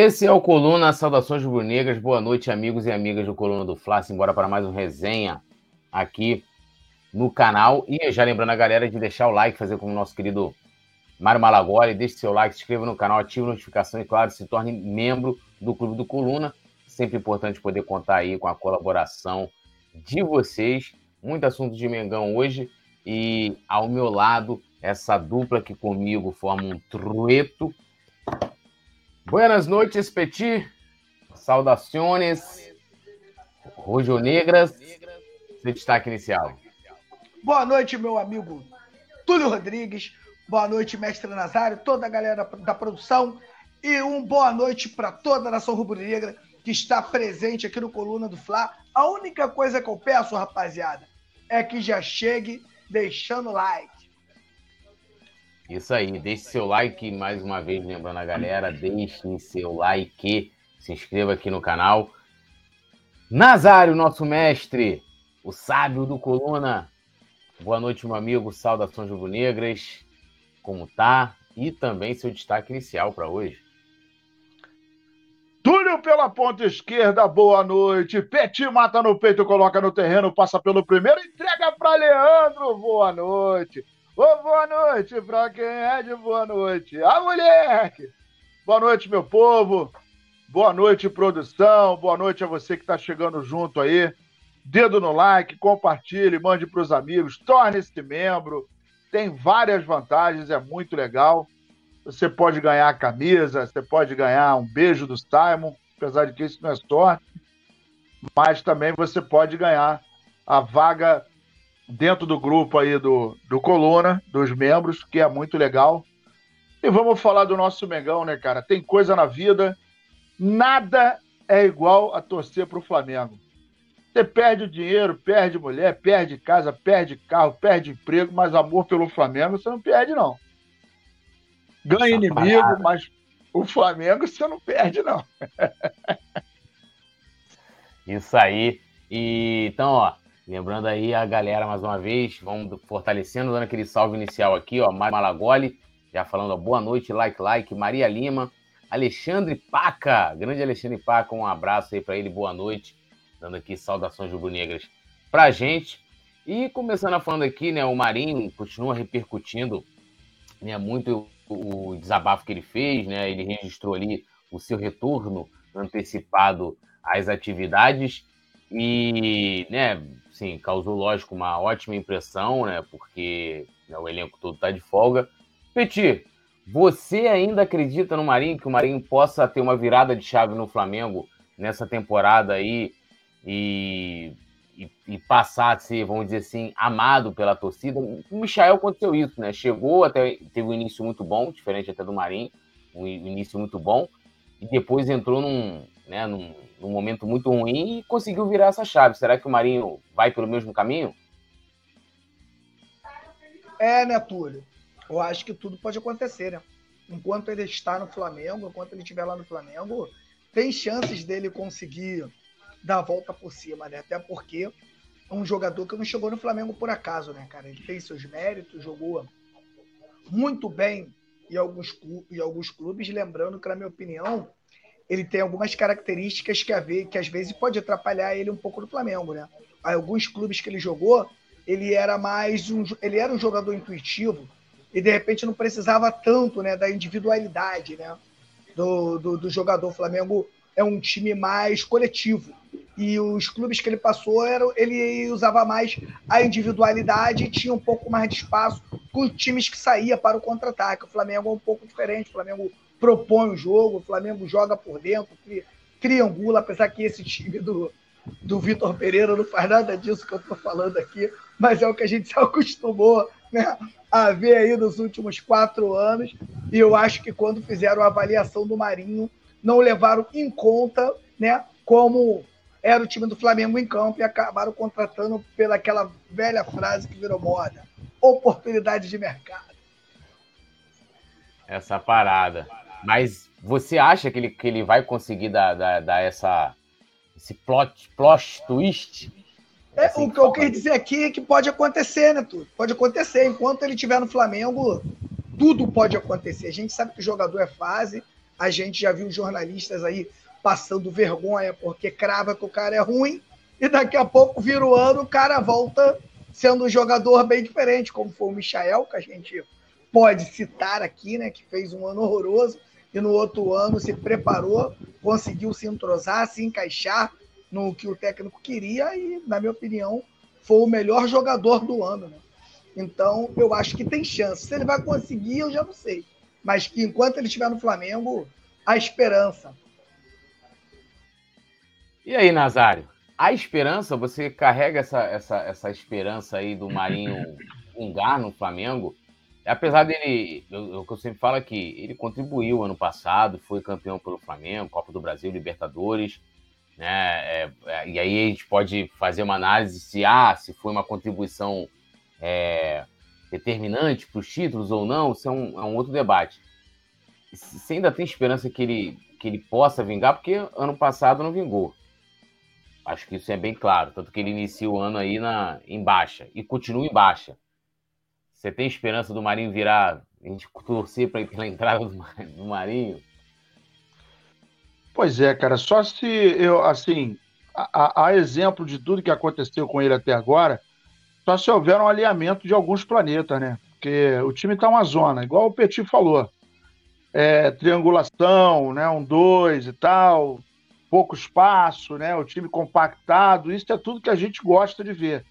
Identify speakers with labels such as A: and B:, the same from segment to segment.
A: Esse é o Coluna Saudações Rubro-Negras. Boa noite, amigos e amigas do Coluna do Fla. Embora para mais um resenha aqui no canal. E já lembrando a galera de deixar o like, fazer como o nosso querido Mário Malagoli. Deixe seu like, se inscreva no canal, ative a notificação e, claro, se torne membro do Clube do Coluna. Sempre importante poder contar aí com a colaboração de vocês. Muito assunto de Mengão hoje. E ao meu lado, essa dupla que comigo forma um trueto Buenas noites, Petit. Saudações. Rojo Negras. Seu destaque inicial.
B: Boa noite, meu amigo Túlio Rodrigues. Boa noite, mestre Nazário, toda a galera da produção. E um boa noite para toda a nação rubro-negra que está presente aqui no Coluna do Fla. A única coisa que eu peço, rapaziada, é que já chegue deixando like.
A: Isso aí, deixe seu like mais uma vez, lembrando a galera, deixe seu like, se inscreva aqui no canal. Nazário, nosso mestre, o sábio do Coluna. Boa noite, meu amigo, saudações rubro-negras, como tá? E também seu destaque inicial para hoje.
C: Túlio pela ponta esquerda, boa noite. Peti mata no peito, coloca no terreno, passa pelo primeiro, entrega para Leandro, boa noite. Ô, boa noite pra quem é de boa noite. A moleque! Boa noite, meu povo. Boa noite, produção. Boa noite a você que está chegando junto aí. Dedo no like, compartilhe, mande para os amigos, torne-se membro. Tem várias vantagens, é muito legal. Você pode ganhar a camisa, você pode ganhar um beijo do Simon, apesar de que isso não é sorte. Mas também você pode ganhar a vaga dentro do grupo aí do, do Coluna, dos membros, que é muito legal. E vamos falar do nosso Mengão, né, cara? Tem coisa na vida, nada é igual a torcer para o Flamengo. Você perde o dinheiro, perde mulher, perde casa, perde carro, perde emprego, mas amor pelo Flamengo você não perde, não. Ganha inimigo, mas o Flamengo você não perde, não.
A: Isso aí. E, então, ó, Lembrando aí a galera mais uma vez, vamos fortalecendo, dando aquele salve inicial aqui, ó. Mário Malagoli, já falando ó, boa noite, like, like. Maria Lima, Alexandre Paca, grande Alexandre Paca, um abraço aí para ele, boa noite. Dando aqui saudações rubro-negras pra gente. E começando a falando aqui, né, o Marinho continua repercutindo né, muito o, o desabafo que ele fez, né? Ele registrou ali o seu retorno antecipado às atividades e, né, sim, causou, lógico, uma ótima impressão, né, porque né, o elenco todo está de folga. Petit, você ainda acredita no Marinho, que o Marinho possa ter uma virada de chave no Flamengo nessa temporada aí e, e, e passar a ser, vamos dizer assim, amado pela torcida? O Michael aconteceu isso, né? Chegou até, teve um início muito bom, diferente até do Marinho, um início muito bom, e depois entrou num, né, num, num momento muito ruim e conseguiu virar essa chave. Será que o Marinho vai pelo mesmo caminho?
B: É, né, Túlio? Eu acho que tudo pode acontecer, né? Enquanto ele está no Flamengo, enquanto ele estiver lá no Flamengo, tem chances dele conseguir dar a volta por cima, né? Até porque é um jogador que não chegou no Flamengo por acaso, né, cara? Ele tem seus méritos, jogou muito bem em alguns, em alguns clubes, lembrando que, na minha opinião, ele tem algumas características que, a ver, que às vezes pode atrapalhar ele um pouco no Flamengo, né? Alguns clubes que ele jogou, ele era mais um, ele era um jogador intuitivo e de repente não precisava tanto, né, da individualidade, né, do, do, do jogador. O Flamengo é um time mais coletivo e os clubes que ele passou eram, ele usava mais a individualidade e tinha um pouco mais de espaço com times que saía para o contra-ataque. O Flamengo é um pouco diferente. O Flamengo propõe o jogo, o Flamengo joga por dentro, triangula, apesar que esse time do, do Vitor Pereira não faz nada disso que eu estou falando aqui, mas é o que a gente se acostumou né, a ver aí nos últimos quatro anos. E eu acho que quando fizeram a avaliação do Marinho, não levaram em conta né, como era o time do Flamengo em campo e acabaram contratando pelaquela velha frase que virou moda: oportunidade de mercado.
A: Essa parada. Mas você acha que ele, que ele vai conseguir dar, dar, dar essa, esse plot, plot twist?
B: É, assim, o que eu queria dizer aqui é que pode acontecer, né, tudo? Pode acontecer. Enquanto ele estiver no Flamengo, tudo pode acontecer. A gente sabe que o jogador é fase, A gente já viu jornalistas aí passando vergonha porque crava que o cara é ruim e daqui a pouco vira o ano, o cara volta sendo um jogador bem diferente, como foi o Michael, que a gente pode citar aqui, né, que fez um ano horroroso e no outro ano se preparou, conseguiu se entrosar, se encaixar no que o técnico queria e, na minha opinião, foi o melhor jogador do ano. Né? Então, eu acho que tem chance. Se ele vai conseguir, eu já não sei. Mas que enquanto ele estiver no Flamengo, há esperança.
A: E aí, Nazário? A esperança, você carrega essa, essa, essa esperança aí do Marinho vingar no Flamengo. Apesar dele, o que eu sempre falo aqui, ele contribuiu ano passado, foi campeão pelo Flamengo, Copa do Brasil, Libertadores, né? É, é, e aí a gente pode fazer uma análise se ah, se foi uma contribuição é, determinante para os títulos ou não, isso é um, é um outro debate. Você ainda tem esperança que ele, que ele possa vingar, porque ano passado não vingou. Acho que isso é bem claro. Tanto que ele inicia o ano aí na, em baixa e continua em baixa. Você tem esperança do Marinho virar, a gente torcer para pela entrada do, Marinho?
C: Pois é, cara. Só se eu, assim, a, a, exemplo de tudo que aconteceu com ele até agora, só se houver um alinhamento de alguns planetas, né? Porque o time está uma zona, igual o Petit falou. É, triangulação, né? Um dois e tal pouco espaço, né? O time compactado, isso é tudo que a gente gosta de ver.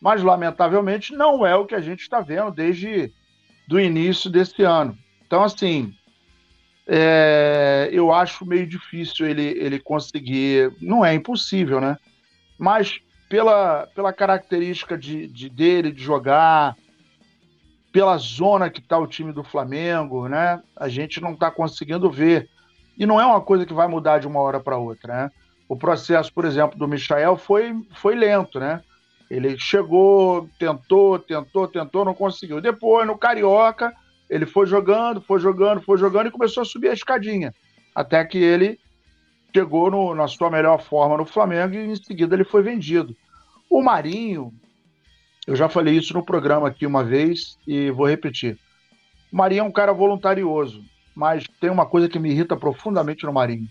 C: Mas, lamentavelmente, não é o que a gente está vendo desde do início desse ano. Então, assim, é, eu acho meio difícil ele, ele conseguir. Não é impossível, né? Mas pela, pela característica de, de dele de jogar, pela zona que está o time do Flamengo, né? A gente não está conseguindo ver e não é uma coisa que vai mudar de uma hora para outra, né? O processo, por exemplo, do Michael foi, foi lento, né? Ele chegou, tentou, tentou, tentou, não conseguiu. Depois, no Carioca, ele foi jogando, foi jogando, foi jogando e começou a subir a escadinha. Até que ele chegou no, na sua melhor forma no Flamengo e em seguida ele foi vendido. O Marinho, eu já falei isso no programa aqui uma vez e vou repetir. O Marinho é um cara voluntarioso mas tem uma coisa que me irrita profundamente no Marinho.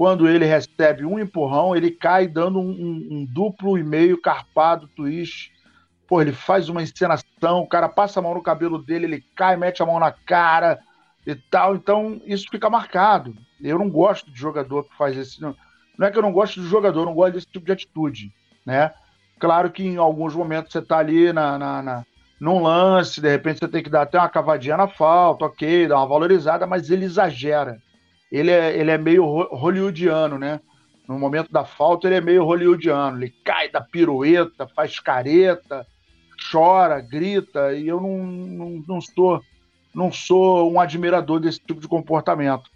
C: Quando ele recebe um empurrão, ele cai dando um, um, um duplo e meio carpado twist. Pô, ele faz uma encenação, o cara passa a mão no cabelo dele, ele cai, mete a mão na cara e tal. Então, isso fica marcado. Eu não gosto de jogador que faz esse. Não, é que eu não gosto de jogador, eu não gosto desse tipo de atitude, né? Claro que em alguns momentos você tá ali na, na, na num lance, de repente você tem que dar até uma cavadinha na falta, ok, dar uma valorizada, mas ele exagera. Ele é, ele é meio hollywoodiano, né? No momento da falta, ele é meio hollywoodiano. Ele cai da pirueta, faz careta, chora, grita, e eu não, não, não, sou, não sou um admirador desse tipo de comportamento.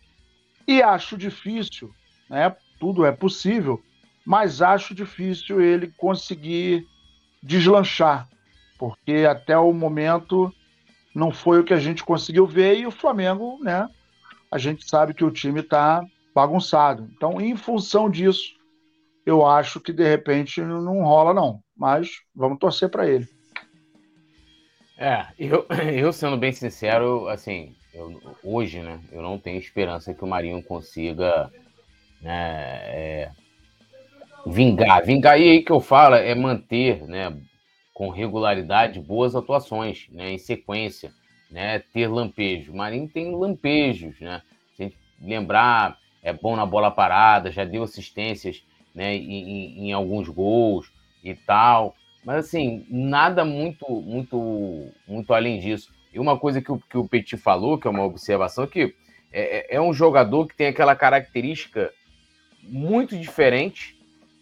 C: E acho difícil, né? Tudo é possível, mas acho difícil ele conseguir deslanchar porque até o momento não foi o que a gente conseguiu ver e o Flamengo, né? A gente sabe que o time está bagunçado. Então, em função disso, eu acho que de repente não rola, não. Mas vamos torcer para ele.
A: É, eu, eu sendo bem sincero, assim, eu, hoje, né, eu não tenho esperança que o Marinho consiga né, é, vingar. Vingar, e aí que eu falo é manter, né, com regularidade boas atuações, né, em sequência, né, ter lampejo. O Marinho tem lampejos, né? Lembrar, é bom na bola parada, já deu assistências, né, em, em alguns gols e tal. Mas assim, nada muito, muito, muito além disso. E uma coisa que o, que o Petit falou, que é uma observação, que é, é, é um jogador que tem aquela característica muito diferente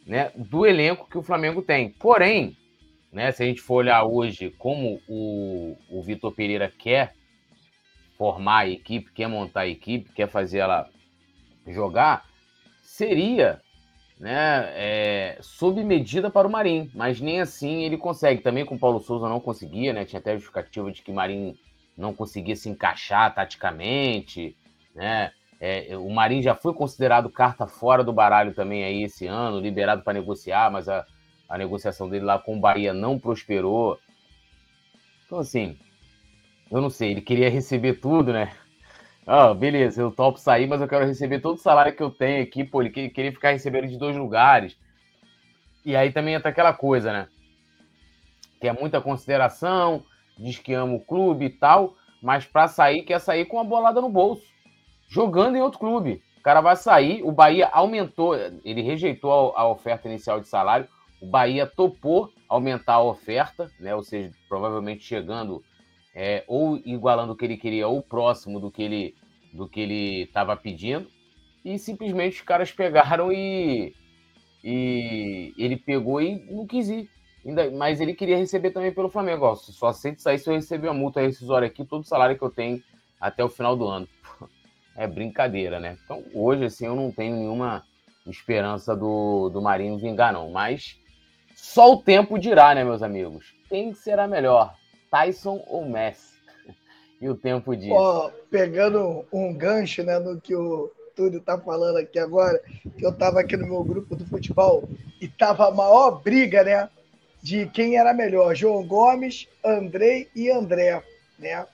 A: né, do elenco que o Flamengo tem. Porém, né? Se a gente for olhar hoje como o, o Vitor Pereira quer formar a equipe, quer montar a equipe, quer fazer ela jogar, seria né, é, sob medida para o Marinho, mas nem assim ele consegue. Também com o Paulo Souza não conseguia, né? Tinha até justificativa de que o Marinho não conseguia se encaixar taticamente, né? É, o Marinho já foi considerado carta fora do baralho também aí esse ano, liberado para negociar, mas a, a negociação dele lá com o Bahia não prosperou. Então, assim, eu não sei, ele queria receber tudo, né? Ah, beleza, eu topo sair, mas eu quero receber todo o salário que eu tenho aqui, pô, ele queria ficar recebendo de dois lugares. E aí também entra aquela coisa, né? Que é muita consideração, diz que ama o clube e tal, mas para sair, quer sair com a bolada no bolso, jogando em outro clube. O cara vai sair, o Bahia aumentou, ele rejeitou a oferta inicial de salário, o Bahia topou aumentar a oferta, né? Ou seja, provavelmente chegando é, ou igualando o que ele queria ou próximo do que ele do que ele estava pedindo. E simplesmente os caras pegaram e, e ele pegou e não quis ir. Ainda, mas ele queria receber também pelo Flamengo. Ó, só aceito sair se eu receber a multa rescisória aqui, todo o salário que eu tenho até o final do ano. É brincadeira, né? Então hoje assim eu não tenho nenhuma esperança do, do Marinho vingar, não. Mas só o tempo dirá, né, meus amigos? Quem será melhor, Tyson ou Messi? E o tempo diz.
B: Pegando um gancho né, no que o Túlio tá falando aqui agora, que eu tava aqui no meu grupo do futebol e tava a maior briga, né? De quem era melhor, João Gomes, Andrei e André, né?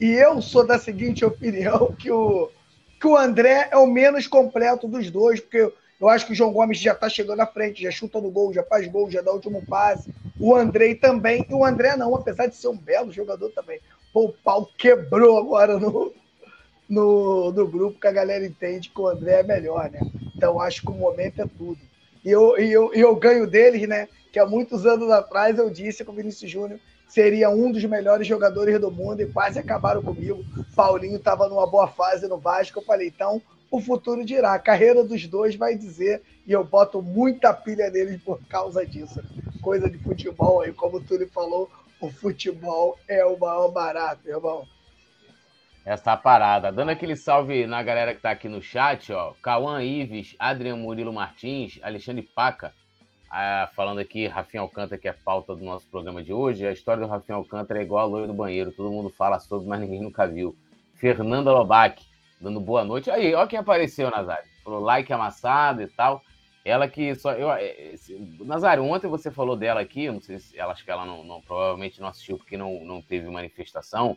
B: E eu sou da seguinte opinião, que o, que o André é o menos completo dos dois, porque eu acho que o João Gomes já está chegando à frente, já chuta no gol, já faz gol, já dá o último passe. O Andrei também. E o André não, apesar de ser um belo jogador também. Pô, o pau quebrou agora no, no, no grupo, que a galera entende que o André é melhor, né? Então acho que o momento é tudo. E eu, e eu, e eu ganho deles, né? Que há muitos anos atrás eu disse que o Vinícius Júnior seria um dos melhores jogadores do mundo e quase acabaram comigo. Paulinho estava numa boa fase no Vasco. Eu falei, então o futuro dirá. A carreira dos dois vai dizer, e eu boto muita pilha neles por causa disso. Coisa de futebol aí, como o Túlio falou, o futebol é o maior barato, irmão.
A: Essa parada. Dando aquele salve na galera que tá aqui no chat, ó. Cauã Ives, Adriano Murilo Martins, Alexandre Paca. Ah, falando aqui, Rafinha Alcântara, que é pauta do nosso programa de hoje. A história do Rafinha Alcântara é igual a loira do banheiro. Todo mundo fala sobre, mas ninguém nunca viu. Fernanda Lobac, dando boa noite. Aí, ó quem apareceu, Nazário. Falou like amassado e tal. Ela que só. Eu, é, Nazário, ontem você falou dela aqui, não sei se ela acho que ela não, não, provavelmente não assistiu porque não, não teve manifestação.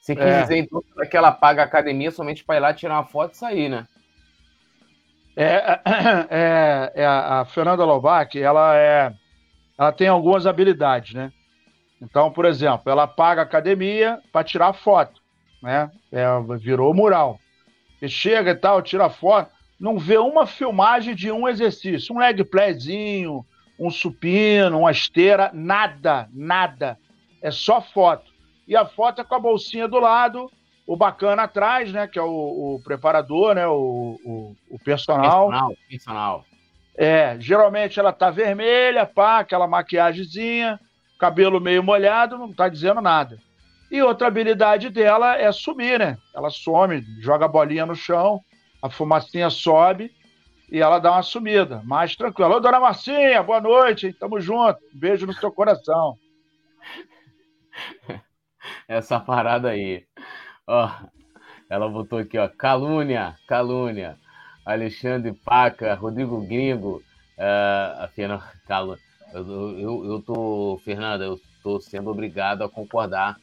A: Você quis é. dizer então que ela paga a academia somente para ir lá tirar uma foto e sair, né?
C: É, é, é a Fernanda Lovac, ela é, ela tem algumas habilidades, né? Então, por exemplo, ela paga a academia para tirar foto, né? É, virou mural. Você chega e tal, tira foto, não vê uma filmagem de um exercício, um leg playzinho, um supino, uma esteira, nada, nada. É só foto. E a foto é com a bolsinha do lado, o bacana atrás, né? Que é o, o preparador, né? O, o, o personal. Personal, personal. É, geralmente ela tá vermelha, pá, aquela maquiagemzinha, cabelo meio molhado, não tá dizendo nada. E outra habilidade dela é sumir, né? Ela some, joga a bolinha no chão, a fumacinha sobe e ela dá uma sumida. Mais tranquila. Ô, dona Marcinha, boa noite, tamo junto. Beijo no seu coração.
A: Essa parada aí. Ó, ela botou aqui, ó, calúnia, calúnia. Alexandre Paca, Rodrigo Gringo, uh, afinal, calúnia. Eu, eu, eu tô, Fernanda, eu tô sendo obrigado a concordar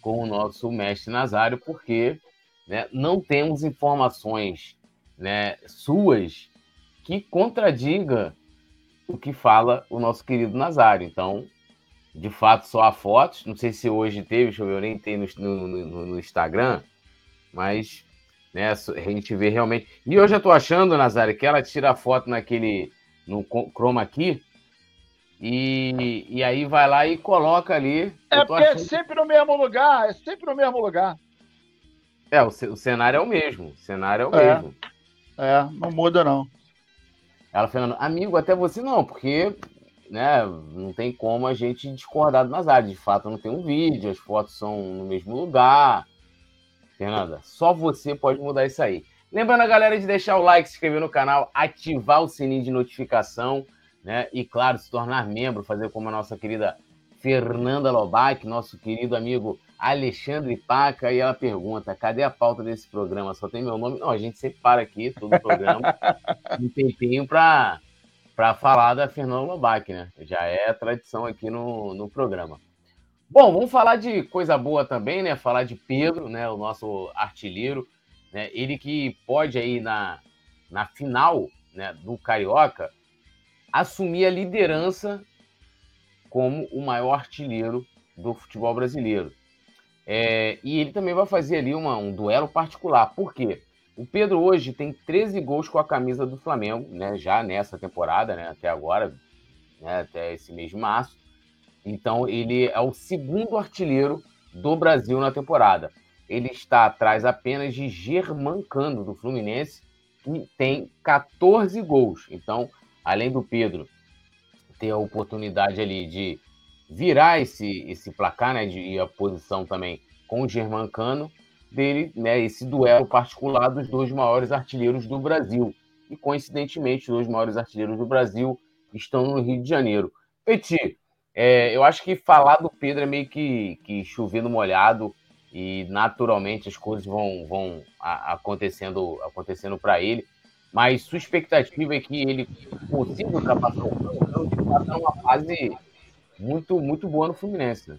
A: com o nosso mestre Nazário, porque né, não temos informações né, suas que contradiga o que fala o nosso querido Nazário. Então, de fato, só há fotos. Não sei se hoje teve, deixa eu ver, eu nem tenho no, no, no Instagram, mas né, a gente vê realmente. E eu já tô achando, Nazário, que ela tira a foto naquele. no chroma aqui e, e aí vai lá e coloca ali.
C: É porque é achando... é sempre no mesmo lugar, é sempre no mesmo lugar.
A: É, o, o cenário é o mesmo. O cenário é o é, mesmo.
C: É, não muda não.
A: Ela falando, amigo, até você não, porque né, não tem como a gente discordar do Nazário. De fato, não tem um vídeo, as fotos são no mesmo lugar. Fernanda, só você pode mudar isso aí. Lembrando a galera de deixar o like, se inscrever no canal, ativar o sininho de notificação né? E claro, se tornar membro, fazer como a nossa querida Fernanda Lobac, nosso querido amigo Alexandre Paca, e ela pergunta: cadê a pauta desse programa? Só tem meu nome? Não, a gente sempre para aqui, todo o programa, um tempinho para para falar da Fernanda Lobac, né? Já é tradição aqui no, no programa. Bom, vamos falar de coisa boa também, né? Falar de Pedro, né? O nosso artilheiro. né, ele que pode aí na, na final né, do Carioca assumir a liderança como o maior artilheiro do futebol brasileiro. É, e ele também vai fazer ali uma, um duelo particular. Por quê? O Pedro hoje tem 13 gols com a camisa do Flamengo, né, já nessa temporada, né, até agora, né, até esse mês de março. Então ele é o segundo artilheiro do Brasil na temporada. Ele está atrás apenas de Germancano do Fluminense, que tem 14 gols. Então, além do Pedro ter a oportunidade ali de virar esse, esse placar, né, de, e a posição também com o Germancano, dele, né, esse duelo particular dos dois maiores artilheiros do Brasil. E, coincidentemente, os dois maiores artilheiros do Brasil estão no Rio de Janeiro. Petit, é, eu acho que falar do Pedro é meio que, que chovendo molhado e naturalmente as coisas vão, vão acontecendo acontecendo para ele. Mas sua expectativa é que ele consiga ultrapassar o campeão de fato é uma fase muito, muito boa no Fluminense. Né?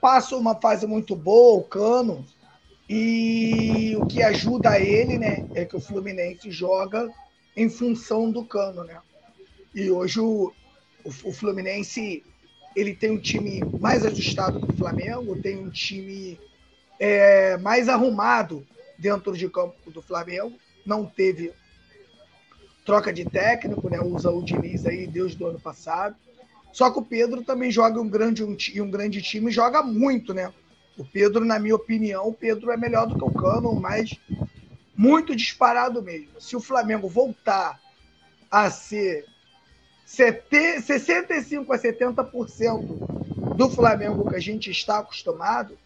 B: Passa uma fase muito boa, o Cano, e o que ajuda ele, né, é que o Fluminense joga em função do Cano, né? E hoje o, o, o Fluminense ele tem um time mais ajustado que o Flamengo, tem um time é, mais arrumado dentro de campo do Flamengo, não teve troca de técnico, né? Usa o Diniz aí desde o ano passado. Só que o Pedro também joga um grande, um, um grande time e joga muito, né? O Pedro, na minha opinião, o Pedro é melhor do que o Cano, mas muito disparado mesmo. Se o Flamengo voltar a ser 65 a 70% do Flamengo que a gente está acostumado,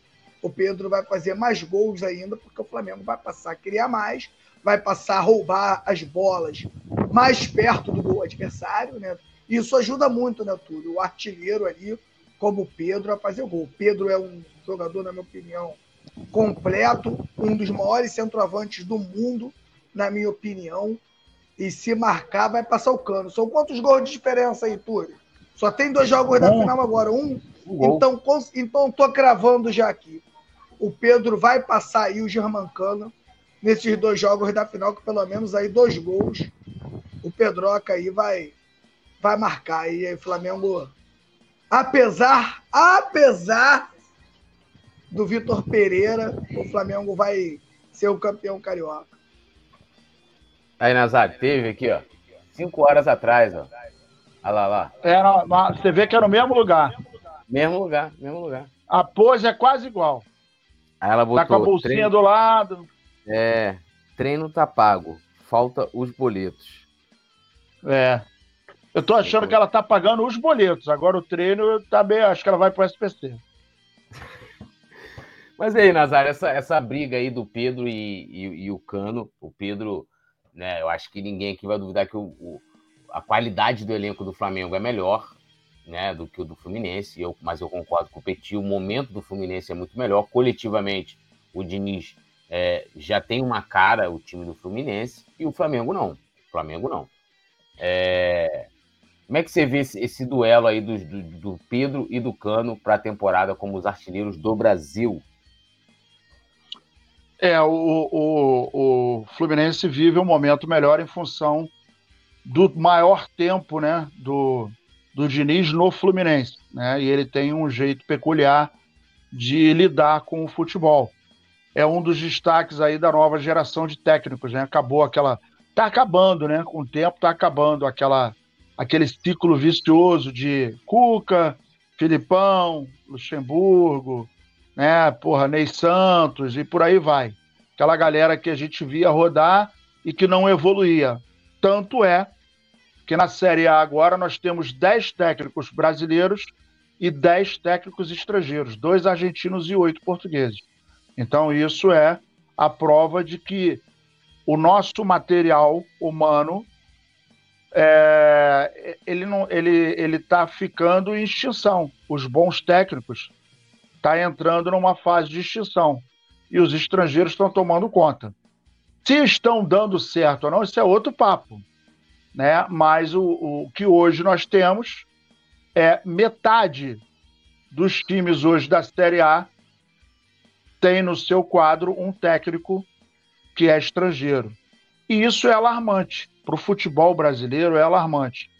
B: o Pedro vai fazer mais gols ainda, porque o Flamengo vai passar a criar mais, vai passar a roubar as bolas mais perto do gol adversário, né? Isso ajuda muito, né, Túlio? O artilheiro ali, como o Pedro, a fazer gol. O Pedro é um jogador, na minha opinião, completo, um dos maiores centroavantes do mundo, na minha opinião. E se marcar, vai passar o cano. São quantos gols de diferença aí, Túlio? Só tem dois jogos da final agora. Um? Então, então tô cravando já aqui. O Pedro vai passar aí o Germancano nesses dois jogos da final, com pelo menos aí dois gols. O Pedroca aí vai vai marcar. E aí, Flamengo, apesar, apesar do Vitor Pereira, o Flamengo vai ser o campeão carioca.
A: Aí, Nazário, teve aqui, ó. Cinco horas atrás, ó. Olha lá, lá.
C: É, você vê que é no mesmo lugar.
A: Mesmo lugar, mesmo lugar.
C: A pose é quase igual.
A: Aí ela botou.
C: Tá com a bolsinha treino... do lado.
A: É. Treino tá pago. Falta os boletos.
C: É. Eu tô achando que ela tá pagando os boletos. Agora o treino tá bem. Acho que ela vai pro SPC.
A: Mas aí, Nazário, essa, essa briga aí do Pedro e, e, e, o Cano, o Pedro, né? Eu acho que ninguém aqui vai duvidar que o, o, a qualidade do elenco do Flamengo é melhor, né, do que o do Fluminense. Eu, mas eu concordo com o Petit, o momento do Fluminense é muito melhor. Coletivamente, o Diniz é, já tem uma cara, o time do Fluminense, e o Flamengo não. O Flamengo não. É, como é que você vê esse, esse duelo aí do, do, do, Pedro e do Cano para a temporada como os artilheiros do Brasil?
C: É, o, o, o Fluminense vive um momento melhor em função do maior tempo né, do, do Diniz no Fluminense. Né? E ele tem um jeito peculiar de lidar com o futebol. É um dos destaques aí da nova geração de técnicos. Né? Acabou aquela. Está acabando, né? Com o tempo está acabando aquela aquele ciclo vicioso de Cuca, Filipão, Luxemburgo, né, porra, Ney Santos e por aí vai. Aquela galera que a gente via rodar e que não evoluía. Tanto é que na Série A agora nós temos 10 técnicos brasileiros e 10 técnicos estrangeiros, dois argentinos e oito portugueses. Então isso é a prova de que o nosso material humano é, ele não ele ele está ficando em extinção. Os bons técnicos tá entrando numa fase de extinção e os estrangeiros estão tomando conta. Se estão dando certo ou não, isso é outro papo, né? Mas o, o que hoje nós temos é metade dos times hoje da Série A tem no seu quadro um técnico que é estrangeiro. E isso é alarmante. Para o futebol brasileiro é alarmante.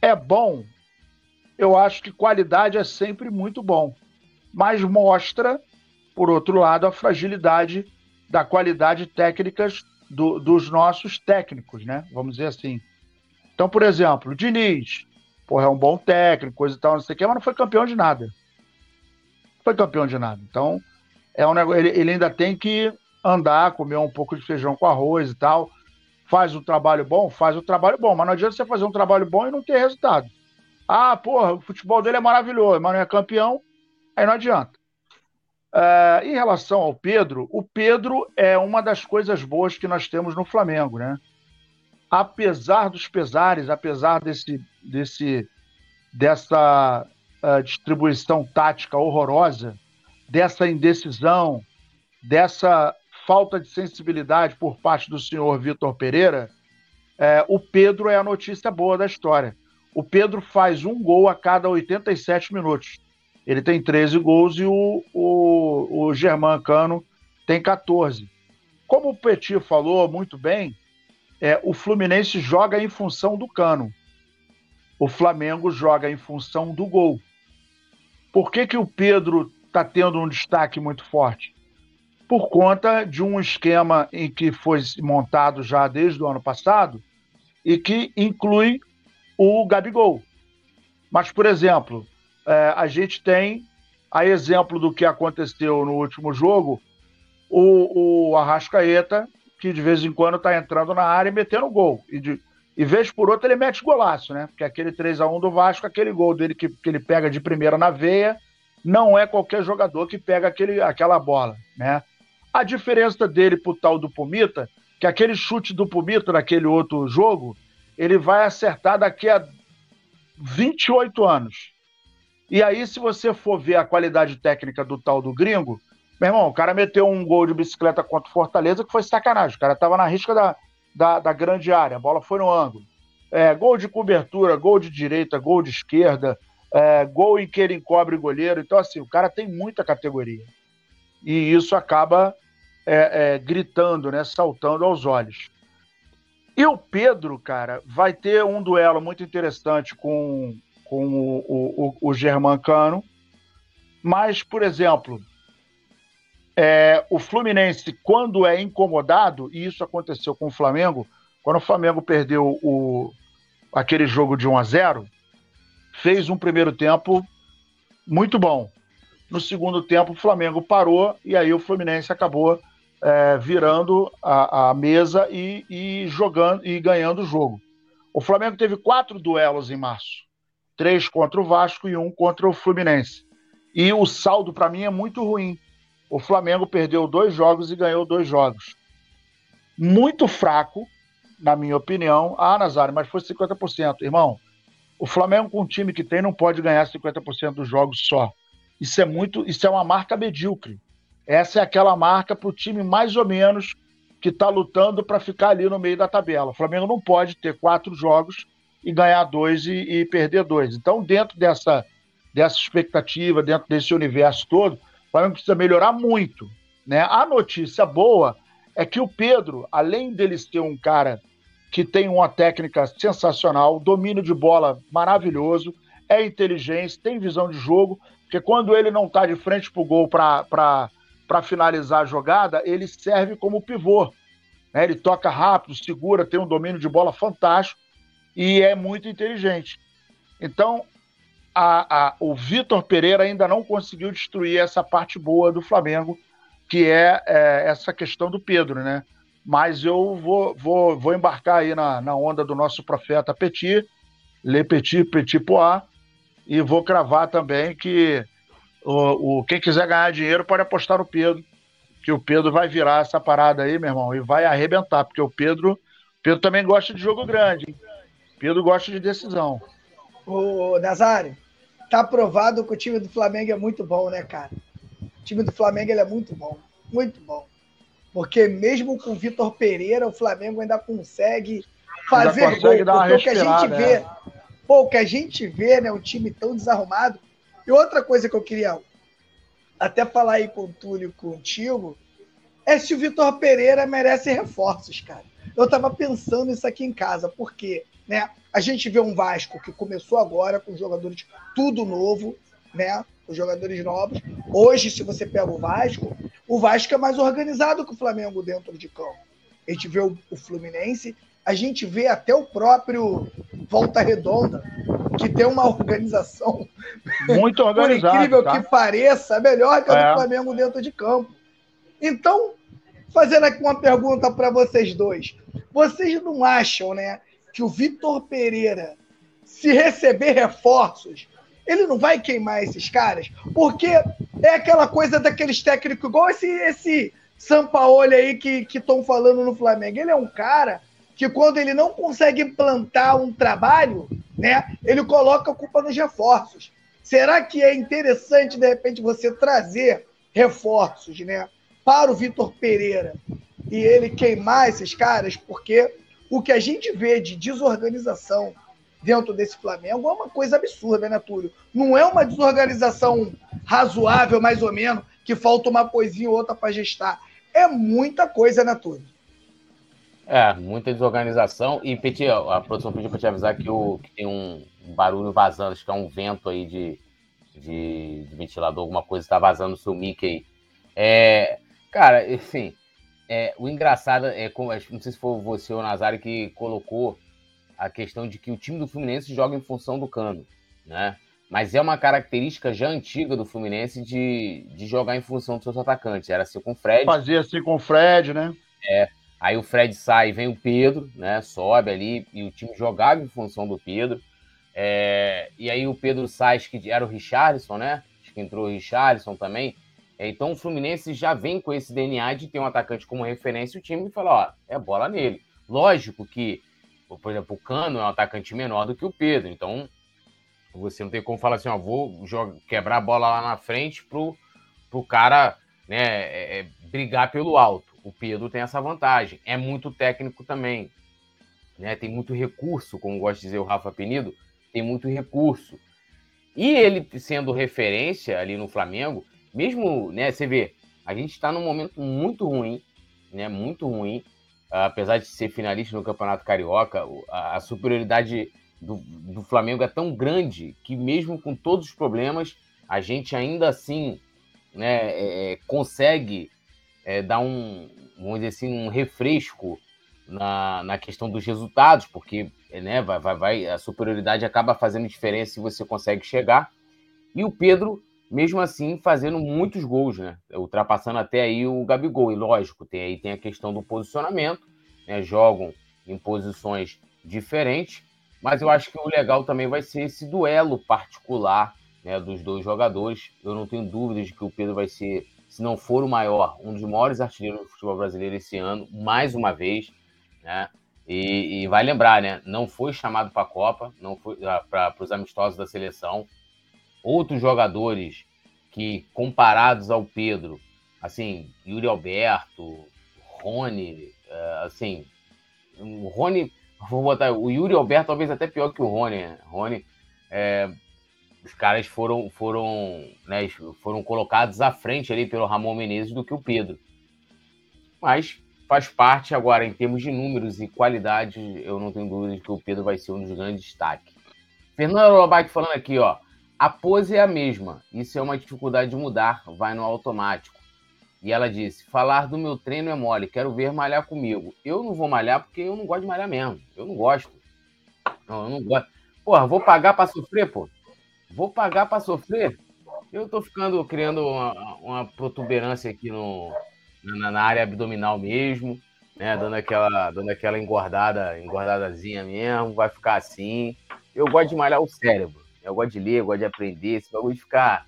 C: É bom, eu acho que qualidade é sempre muito bom, mas mostra, por outro lado, a fragilidade da qualidade técnicas do, dos nossos técnicos, né? Vamos dizer assim. Então, por exemplo, o Diniz, porra, é um bom técnico, coisa e tal, não sei o quê, mas não foi campeão de nada. Não foi campeão de nada. Então, é um negócio, ele, ele ainda tem que andar, comer um pouco de feijão com arroz e tal. Faz um trabalho bom, faz um trabalho bom, mas não adianta você fazer um trabalho bom e não ter resultado. Ah, porra, o futebol dele é maravilhoso, mas não é campeão, aí não adianta. Uh, em relação ao Pedro, o Pedro é uma das coisas boas que nós temos no Flamengo, né? Apesar dos pesares, apesar desse, desse dessa uh, distribuição tática horrorosa, dessa indecisão, dessa falta de sensibilidade por parte do senhor Vitor Pereira, uh, o Pedro é a notícia boa da história. O Pedro faz um gol a cada 87 minutos. Ele tem 13 gols e o, o, o Germán Cano tem 14. Como o Petit falou muito bem, é, o Fluminense joga em função do Cano. O Flamengo joga em função do gol. Por que, que o Pedro está tendo um destaque muito forte? Por conta de um esquema em que foi montado já desde o ano passado e que inclui o Gabigol. Mas, por exemplo, é, a gente tem, a exemplo do que aconteceu no último jogo, o, o Arrascaeta, que de vez em quando está entrando na área e metendo gol. E, de, e vez por outra ele mete golaço, né? Porque aquele 3 a 1 do Vasco, aquele gol dele que, que ele pega de primeira na veia, não é qualquer jogador que pega aquele, aquela bola, né? A diferença dele pro tal do Pumita, que aquele chute do Pumita naquele outro jogo, ele vai acertar daqui a 28 anos. E aí, se você for ver a qualidade técnica do tal do gringo, meu irmão, o cara meteu um gol de bicicleta contra o Fortaleza que foi sacanagem. O cara tava na risca da, da, da grande área, a bola foi no ângulo. É, gol de cobertura, gol de direita, gol de esquerda, é, gol em que ele encobre goleiro. Então, assim, o cara tem muita categoria. E isso acaba é, é, gritando, né, saltando aos olhos. E o Pedro, cara, vai ter um duelo muito interessante com, com o, o, o Germancano. Mas, por exemplo, é, o Fluminense, quando é incomodado, e isso aconteceu com o Flamengo, quando o Flamengo perdeu o, aquele jogo de 1 a 0 fez um primeiro tempo muito bom. No segundo tempo, o Flamengo parou e aí o Fluminense acabou é, virando a, a mesa e, e, jogando e ganhando o jogo. O Flamengo teve quatro duelos em março três contra o Vasco e um contra o Fluminense. E o saldo, para mim, é muito ruim. O Flamengo perdeu dois jogos e ganhou dois jogos. Muito fraco, na minha opinião. Ah, Nazário, mas foi 50%. Irmão, o Flamengo, com o time que tem, não pode ganhar 50% dos jogos só. Isso é muito, isso é uma marca medíocre. Essa é aquela marca para o time mais ou menos que está lutando para ficar ali no meio da tabela. O Flamengo não pode ter quatro jogos e ganhar dois e, e, perder dois. Então, dentro dessa, dessa expectativa, dentro desse universo todo, o Flamengo precisa melhorar muito. Né? A notícia boa é que o Pedro, além dele ser um cara que tem uma técnica sensacional, domínio de bola maravilhoso, é inteligente, tem visão de jogo, porque quando ele não está de frente para o gol para finalizar a jogada, ele serve como pivô. Né? Ele toca rápido, segura, tem um domínio de bola fantástico e é muito inteligente. Então, a, a, o Vitor Pereira ainda não conseguiu destruir essa parte boa do Flamengo, que é, é essa questão do Pedro, né? Mas eu vou, vou, vou embarcar aí na, na onda do nosso profeta Petit, Le Petit, Petit Pois, e vou cravar também que o, o, quem quiser ganhar dinheiro pode apostar no Pedro, que o Pedro vai virar essa parada aí, meu irmão, e vai arrebentar, porque o Pedro, Pedro também gosta de jogo grande. Hein? Pedro gosta de decisão.
B: O Nazário, tá provado que o time do Flamengo é muito bom, né, cara? O time do Flamengo ele é muito bom, muito bom. Porque mesmo com o Vitor Pereira, o Flamengo ainda consegue fazer ainda consegue gol. Porque o que a gente vê, é. Pô, o que a gente vê, né, um time tão desarrumado. E outra coisa que eu queria até falar aí com o Túlio contigo, é se o Vitor Pereira merece reforços, cara. Eu estava pensando isso aqui em casa, porque né, a gente vê um Vasco que começou agora com jogadores tudo novo, né? Os jogadores novos. Hoje, se você pega o Vasco, o Vasco é mais organizado que o Flamengo dentro de campo. A gente vê o, o Fluminense, a gente vê até o próprio Volta Redonda, que tem uma organização
C: muito organizada.
B: Por incrível tá? que pareça, melhor que a é. do Flamengo dentro de campo. Então, fazendo aqui uma pergunta para vocês dois. Vocês não acham, né, que o Vitor Pereira, se receber reforços, ele não vai queimar esses caras? Porque é aquela coisa daqueles técnicos, igual esse, esse Sampaoli aí que estão falando no Flamengo. Ele é um cara que quando ele não consegue implantar um trabalho, né, ele coloca a culpa nos reforços. Será que é interessante, de repente, você trazer reforços né, para o Vitor Pereira e ele queimar esses caras? Porque o que a gente vê de desorganização dentro desse Flamengo é uma coisa absurda, né, Túlio? Não é uma desorganização razoável, mais ou menos, que falta uma coisinha ou outra para gestar. É muita coisa, né, Túlio?
A: É, muita desorganização. E, Petit, a produção pediu para te avisar que, o, que tem um barulho vazando, acho que é um vento aí de, de, de ventilador, alguma coisa está vazando no seu mic aí. É, cara, enfim, é, o engraçado é, como, não sei se foi você ou o Nazário que colocou a questão de que o time do Fluminense joga em função do Cano, né? Mas é uma característica já antiga do Fluminense de, de jogar em função dos seus atacantes. Era assim com o Fred.
C: Fazia assim com o Fred, né?
A: É. Aí o Fred sai, vem o Pedro, né? Sobe ali e o time jogava em função do Pedro. É, e aí o Pedro sai, que era o Richarlison, né? Acho que entrou o Richarlison também. É, então o Fluminense já vem com esse DNA de ter um atacante como referência. O time fala: ó, é bola nele. Lógico que por exemplo, o Cano é um atacante menor do que o Pedro, então você não tem como falar assim, ó, vou jogar, quebrar a bola lá na frente pro, pro cara né, é, é, brigar pelo alto. O Pedro tem essa vantagem. É muito técnico também. Né? Tem muito recurso, como gosta de dizer o Rafa Penido, tem muito recurso. E ele sendo referência ali no Flamengo, mesmo, né, você vê, a gente está num momento muito ruim, né, muito ruim apesar de ser finalista no Campeonato Carioca, a, superioridade do, do, Flamengo é tão grande que, mesmo com todos os problemas, a gente ainda assim né, é, é, consegue é, dar um, vamos dizer assim, um refresco na, na questão dos resultados, porque né, vai, vai, vai, a superioridade acaba fazendo diferença se você consegue chegar. E o Pedro mesmo assim fazendo muitos gols, né? Ultrapassando até aí o Gabigol. E lógico, tem aí tem a questão do posicionamento, né? Jogam em posições diferentes, mas eu acho que o legal também vai ser esse duelo particular né, dos dois jogadores. Eu não tenho dúvidas de que o Pedro vai ser, se não for o maior, um dos maiores artilheiros do futebol brasileiro esse ano, mais uma vez, né? E, e vai lembrar, né? Não foi chamado para a Copa, não foi ah, para os amistosos da seleção outros jogadores que, comparados ao Pedro, assim, Yuri Alberto, Rony, uh, assim, o Rony, vou botar, o Yuri Alberto talvez até pior que o Rony, né? Rony, é, os caras foram, foram, né, foram colocados à frente ali pelo Ramon Menezes do que o Pedro. Mas faz parte agora, em termos de números e qualidade, eu não tenho dúvida de que o Pedro vai ser um dos grandes destaques. Fernando Lobac falando aqui, ó. A pose é a mesma. Isso é uma dificuldade de mudar, vai no automático. E ela disse: falar do meu treino é mole, quero ver malhar comigo. Eu não vou malhar porque eu não gosto de malhar mesmo. Eu não gosto. Não, eu não gosto. Porra, vou pagar para sofrer, pô? Vou pagar para sofrer? Eu tô ficando criando uma, uma protuberância aqui no, na, na, área abdominal mesmo, né? Dando aquela, dando aquela engordada, engordadazinha mesmo, vai ficar assim. Eu gosto de malhar o cérebro. Eu gosto de ler, eu gosto de aprender, esse bagulho de ficar.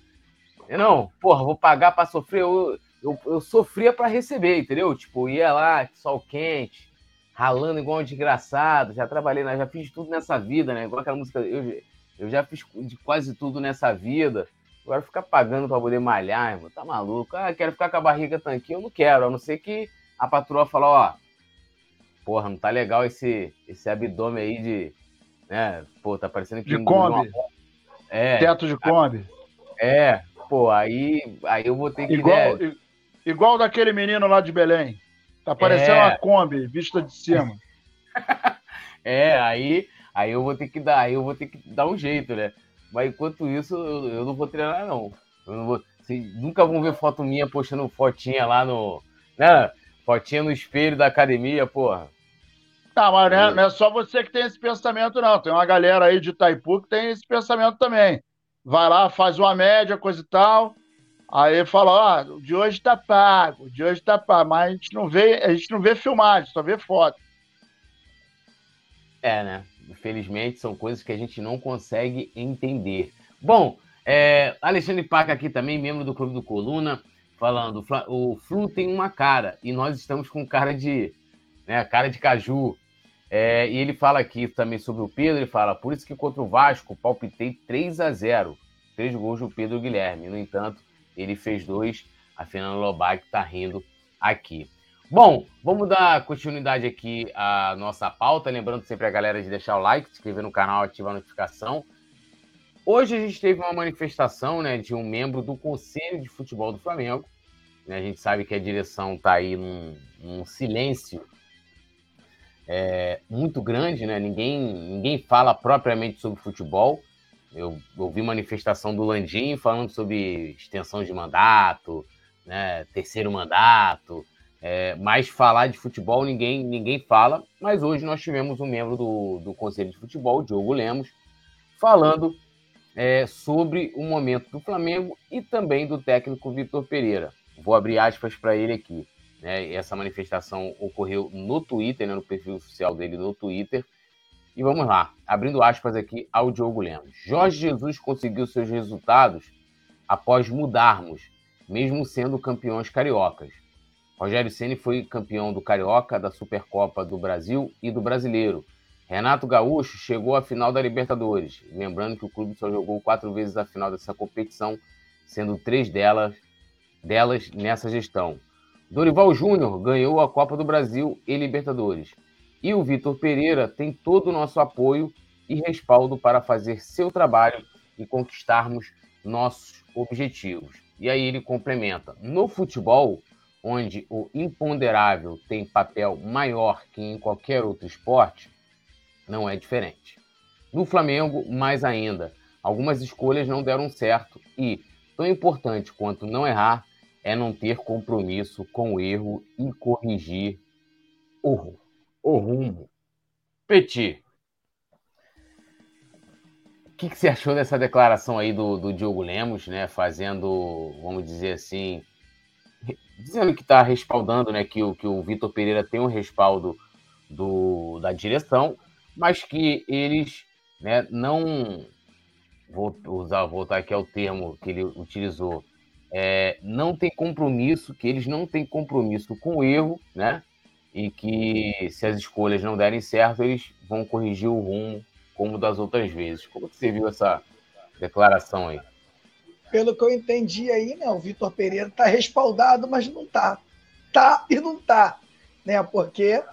A: Não, porra, vou pagar para sofrer. Eu, eu, eu sofria para receber, entendeu? Tipo, ia lá, sol quente, ralando igual um desgraçado. Já trabalhei, já fiz tudo nessa vida, né? Igual aquela música. Eu, eu já fiz de quase tudo nessa vida. Agora ficar pagando para poder malhar, irmão, tá maluco? Ah, quero ficar com a barriga tanquinha, eu não quero, a não ser que a patroa fala, ó, porra, não tá legal esse, esse abdômen aí de, né, pô, tá parecendo que...
C: De Kombi. É. Teto de Kombi.
A: É, pô, aí, aí eu vou ter que.
C: Igual, né... igual daquele menino lá de Belém. Tá parecendo é... uma Kombi, vista de cima.
A: é, aí, aí eu vou ter que dar, aí eu vou ter que dar um jeito, né? Mas enquanto isso, eu, eu não vou treinar, não. Eu não vou. Vocês nunca vão ver foto minha postando fotinha lá no. Né? Fotinha no espelho da academia, porra.
C: Tá, mas não é, não é, só você que tem esse pensamento, não. Tem uma galera aí de Itaipu que tem esse pensamento também. Vai lá, faz uma média, coisa e tal. Aí fala, ó, ah, o de hoje tá pago, de hoje tá pago, mas a gente não vê, a gente não vê filmagem, só vê foto.
A: É, né? Infelizmente são coisas que a gente não consegue entender. Bom, é, Alexandre Paca aqui também, membro do Clube do Coluna, falando, o Flu tem uma cara e nós estamos com cara de, né, cara de caju. É, e ele fala aqui também sobre o Pedro, ele fala, por isso que contra o Vasco palpitei 3 a 0 três gols do Pedro Guilherme. No entanto, ele fez dois. A Fernanda Lobac está rindo aqui. Bom, vamos dar continuidade aqui à nossa pauta. Lembrando sempre a galera de deixar o like, se inscrever no canal, ativar a notificação. Hoje a gente teve uma manifestação né, de um membro do Conselho de Futebol do Flamengo. Né, a gente sabe que a direção está aí num, num silêncio é, muito grande, né? Ninguém, ninguém fala propriamente sobre futebol. Eu ouvi manifestação do Landim falando sobre extensão de mandato, né, terceiro mandato, é, mas falar de futebol ninguém, ninguém fala. Mas hoje nós tivemos um membro do, do Conselho de Futebol, Diogo Lemos, falando é, sobre o momento do Flamengo e também do técnico Vitor Pereira. Vou abrir aspas para ele aqui. Né? Essa manifestação ocorreu no Twitter, né, no perfil oficial dele no Twitter. E vamos lá, abrindo aspas aqui ao Diogo Lemos. Jorge Jesus conseguiu seus resultados após mudarmos, mesmo sendo campeões cariocas. Rogério Ceni foi campeão do Carioca, da Supercopa do Brasil e do Brasileiro. Renato Gaúcho chegou à final da Libertadores, lembrando que o clube só jogou quatro vezes a final dessa competição, sendo três delas, delas nessa gestão. Dorival Júnior ganhou a Copa do Brasil e Libertadores. E o Vitor Pereira tem todo o nosso apoio e respaldo para fazer seu trabalho e conquistarmos nossos objetivos. E aí ele complementa: no futebol, onde o imponderável tem papel maior que em qualquer outro esporte, não é diferente. No Flamengo, mais ainda, algumas escolhas não deram certo e, tão importante quanto não errar, é não ter compromisso com o erro e corrigir o rumo o rumo. Petit, o que, que, você achou dessa declaração aí do, do Diogo Lemos, né? Fazendo, vamos dizer assim, dizendo que está respaldando, né? Que o, que o Vitor Pereira tem um respaldo do, da direção, mas que eles né, não. Vou usar, voltar aqui ao termo que ele utilizou. É, não tem compromisso, que eles não têm compromisso com o erro, né? e que se as escolhas não derem certo, eles vão corrigir o rumo como das outras vezes. Como você viu essa declaração aí?
B: Pelo que eu entendi aí, né, o Vitor Pereira está respaldado, mas não está. Tá e não está, né? Porque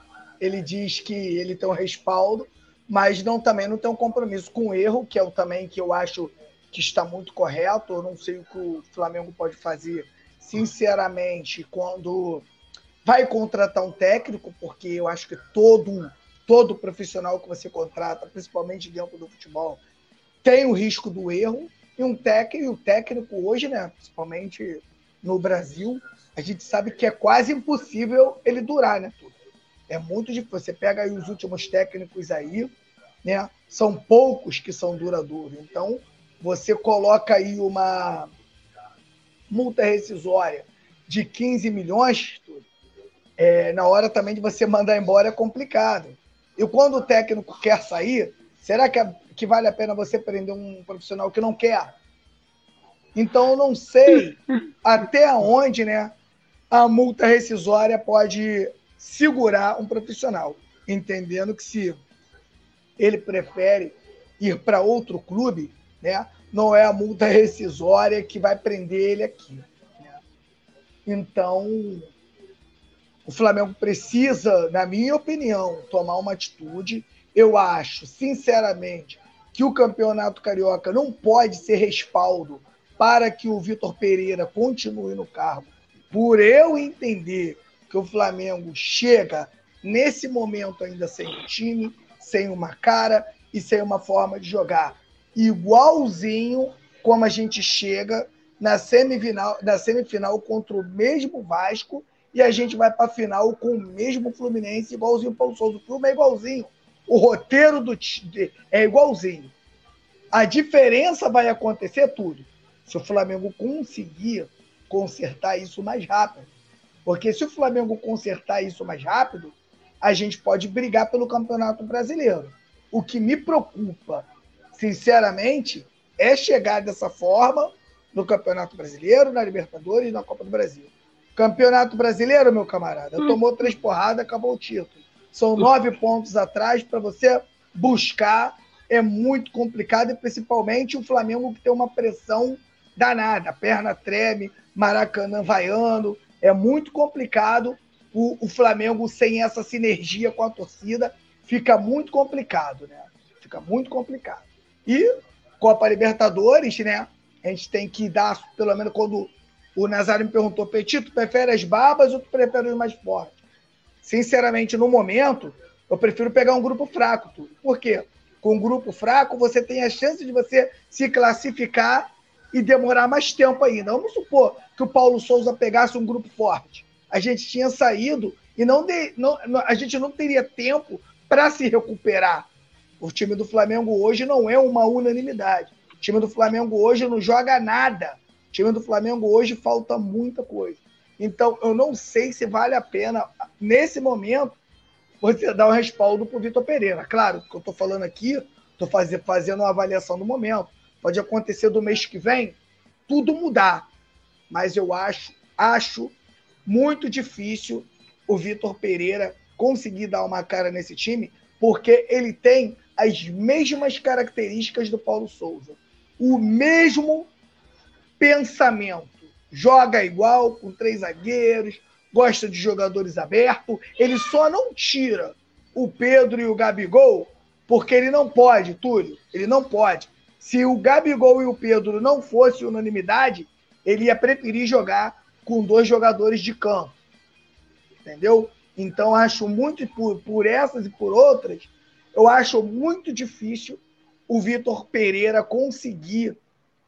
B: ele diz que ele tem um respaldo, mas não também não tem um compromisso com o erro, que é o também que eu acho que está muito correto. Eu não sei o que o Flamengo pode fazer, sinceramente, quando vai contratar um técnico, porque eu acho que todo, todo profissional que você contrata, principalmente dentro do futebol, tem o risco do erro. E um técnico, o técnico hoje, né, principalmente no Brasil, a gente sabe que é quase impossível ele durar, né? É muito difícil. Você pega aí os últimos técnicos aí, né? São poucos que são duradouros. Então, você coloca aí uma multa rescisória de 15 milhões, é, na hora também de você mandar embora é complicado. E quando o técnico quer sair, será que, é, que vale a pena você prender um profissional que não quer? Então, eu não sei até onde né, a multa rescisória pode segurar um profissional, entendendo que se ele prefere ir para outro clube, né, não é a multa rescisória que vai prender ele aqui. Né? Então, o Flamengo precisa, na minha opinião, tomar uma atitude. Eu acho, sinceramente, que o Campeonato Carioca não pode ser respaldo para que o Vitor Pereira continue no cargo por eu entender que o Flamengo chega nesse momento ainda sem um time, sem uma cara e sem uma forma de jogar igualzinho como a gente chega na semifinal, na semifinal contra o mesmo Vasco e a gente vai para a final com o mesmo Fluminense, igualzinho o Paulo Souza. O filme é igualzinho. O roteiro do é igualzinho. A diferença vai acontecer tudo. Se o Flamengo conseguir consertar isso mais rápido. Porque se o Flamengo consertar isso mais rápido, a gente pode brigar pelo Campeonato Brasileiro. O que me preocupa, sinceramente, é chegar dessa forma no Campeonato Brasileiro, na Libertadores e na Copa do Brasil. Campeonato Brasileiro, meu camarada, tomou três porradas, acabou o título. São nove pontos atrás para você buscar. É muito complicado e principalmente o Flamengo que tem uma pressão danada. Perna treme, Maracanã vaiando. É muito complicado o, o Flamengo sem essa sinergia com a torcida. Fica muito complicado, né? Fica muito complicado. E Copa Libertadores, né? A gente tem que dar, pelo menos quando o Nazário me perguntou, Petito, prefere as babas ou tu prefere os mais fortes? Sinceramente, no momento, eu prefiro pegar um grupo fraco. Tudo. Por quê? Com um grupo fraco, você tem a chance de você se classificar e demorar mais tempo ainda. Vamos supor que o Paulo Souza pegasse um grupo forte. A gente tinha saído e não, de, não a gente não teria tempo para se recuperar. O time do Flamengo hoje não é uma unanimidade. O time do Flamengo hoje não joga nada. O time do Flamengo hoje falta muita coisa. Então, eu não sei se vale a pena, nesse momento, você dar o um respaldo para o Vitor Pereira. Claro, o que eu estou falando aqui, estou fazendo uma avaliação do momento. Pode acontecer do mês que vem tudo mudar. Mas eu acho, acho muito difícil o Vitor Pereira conseguir dar uma cara nesse time, porque ele tem as mesmas características do Paulo Souza. O mesmo pensamento. Joga igual, com três zagueiros, gosta de jogadores abertos. Ele só não tira o Pedro e o Gabigol porque ele não pode, Túlio. Ele não pode. Se o Gabigol e o Pedro não fossem unanimidade, ele ia preferir jogar com dois jogadores de campo. Entendeu? Então, acho muito, por, por essas e por outras, eu acho muito difícil o Vitor Pereira conseguir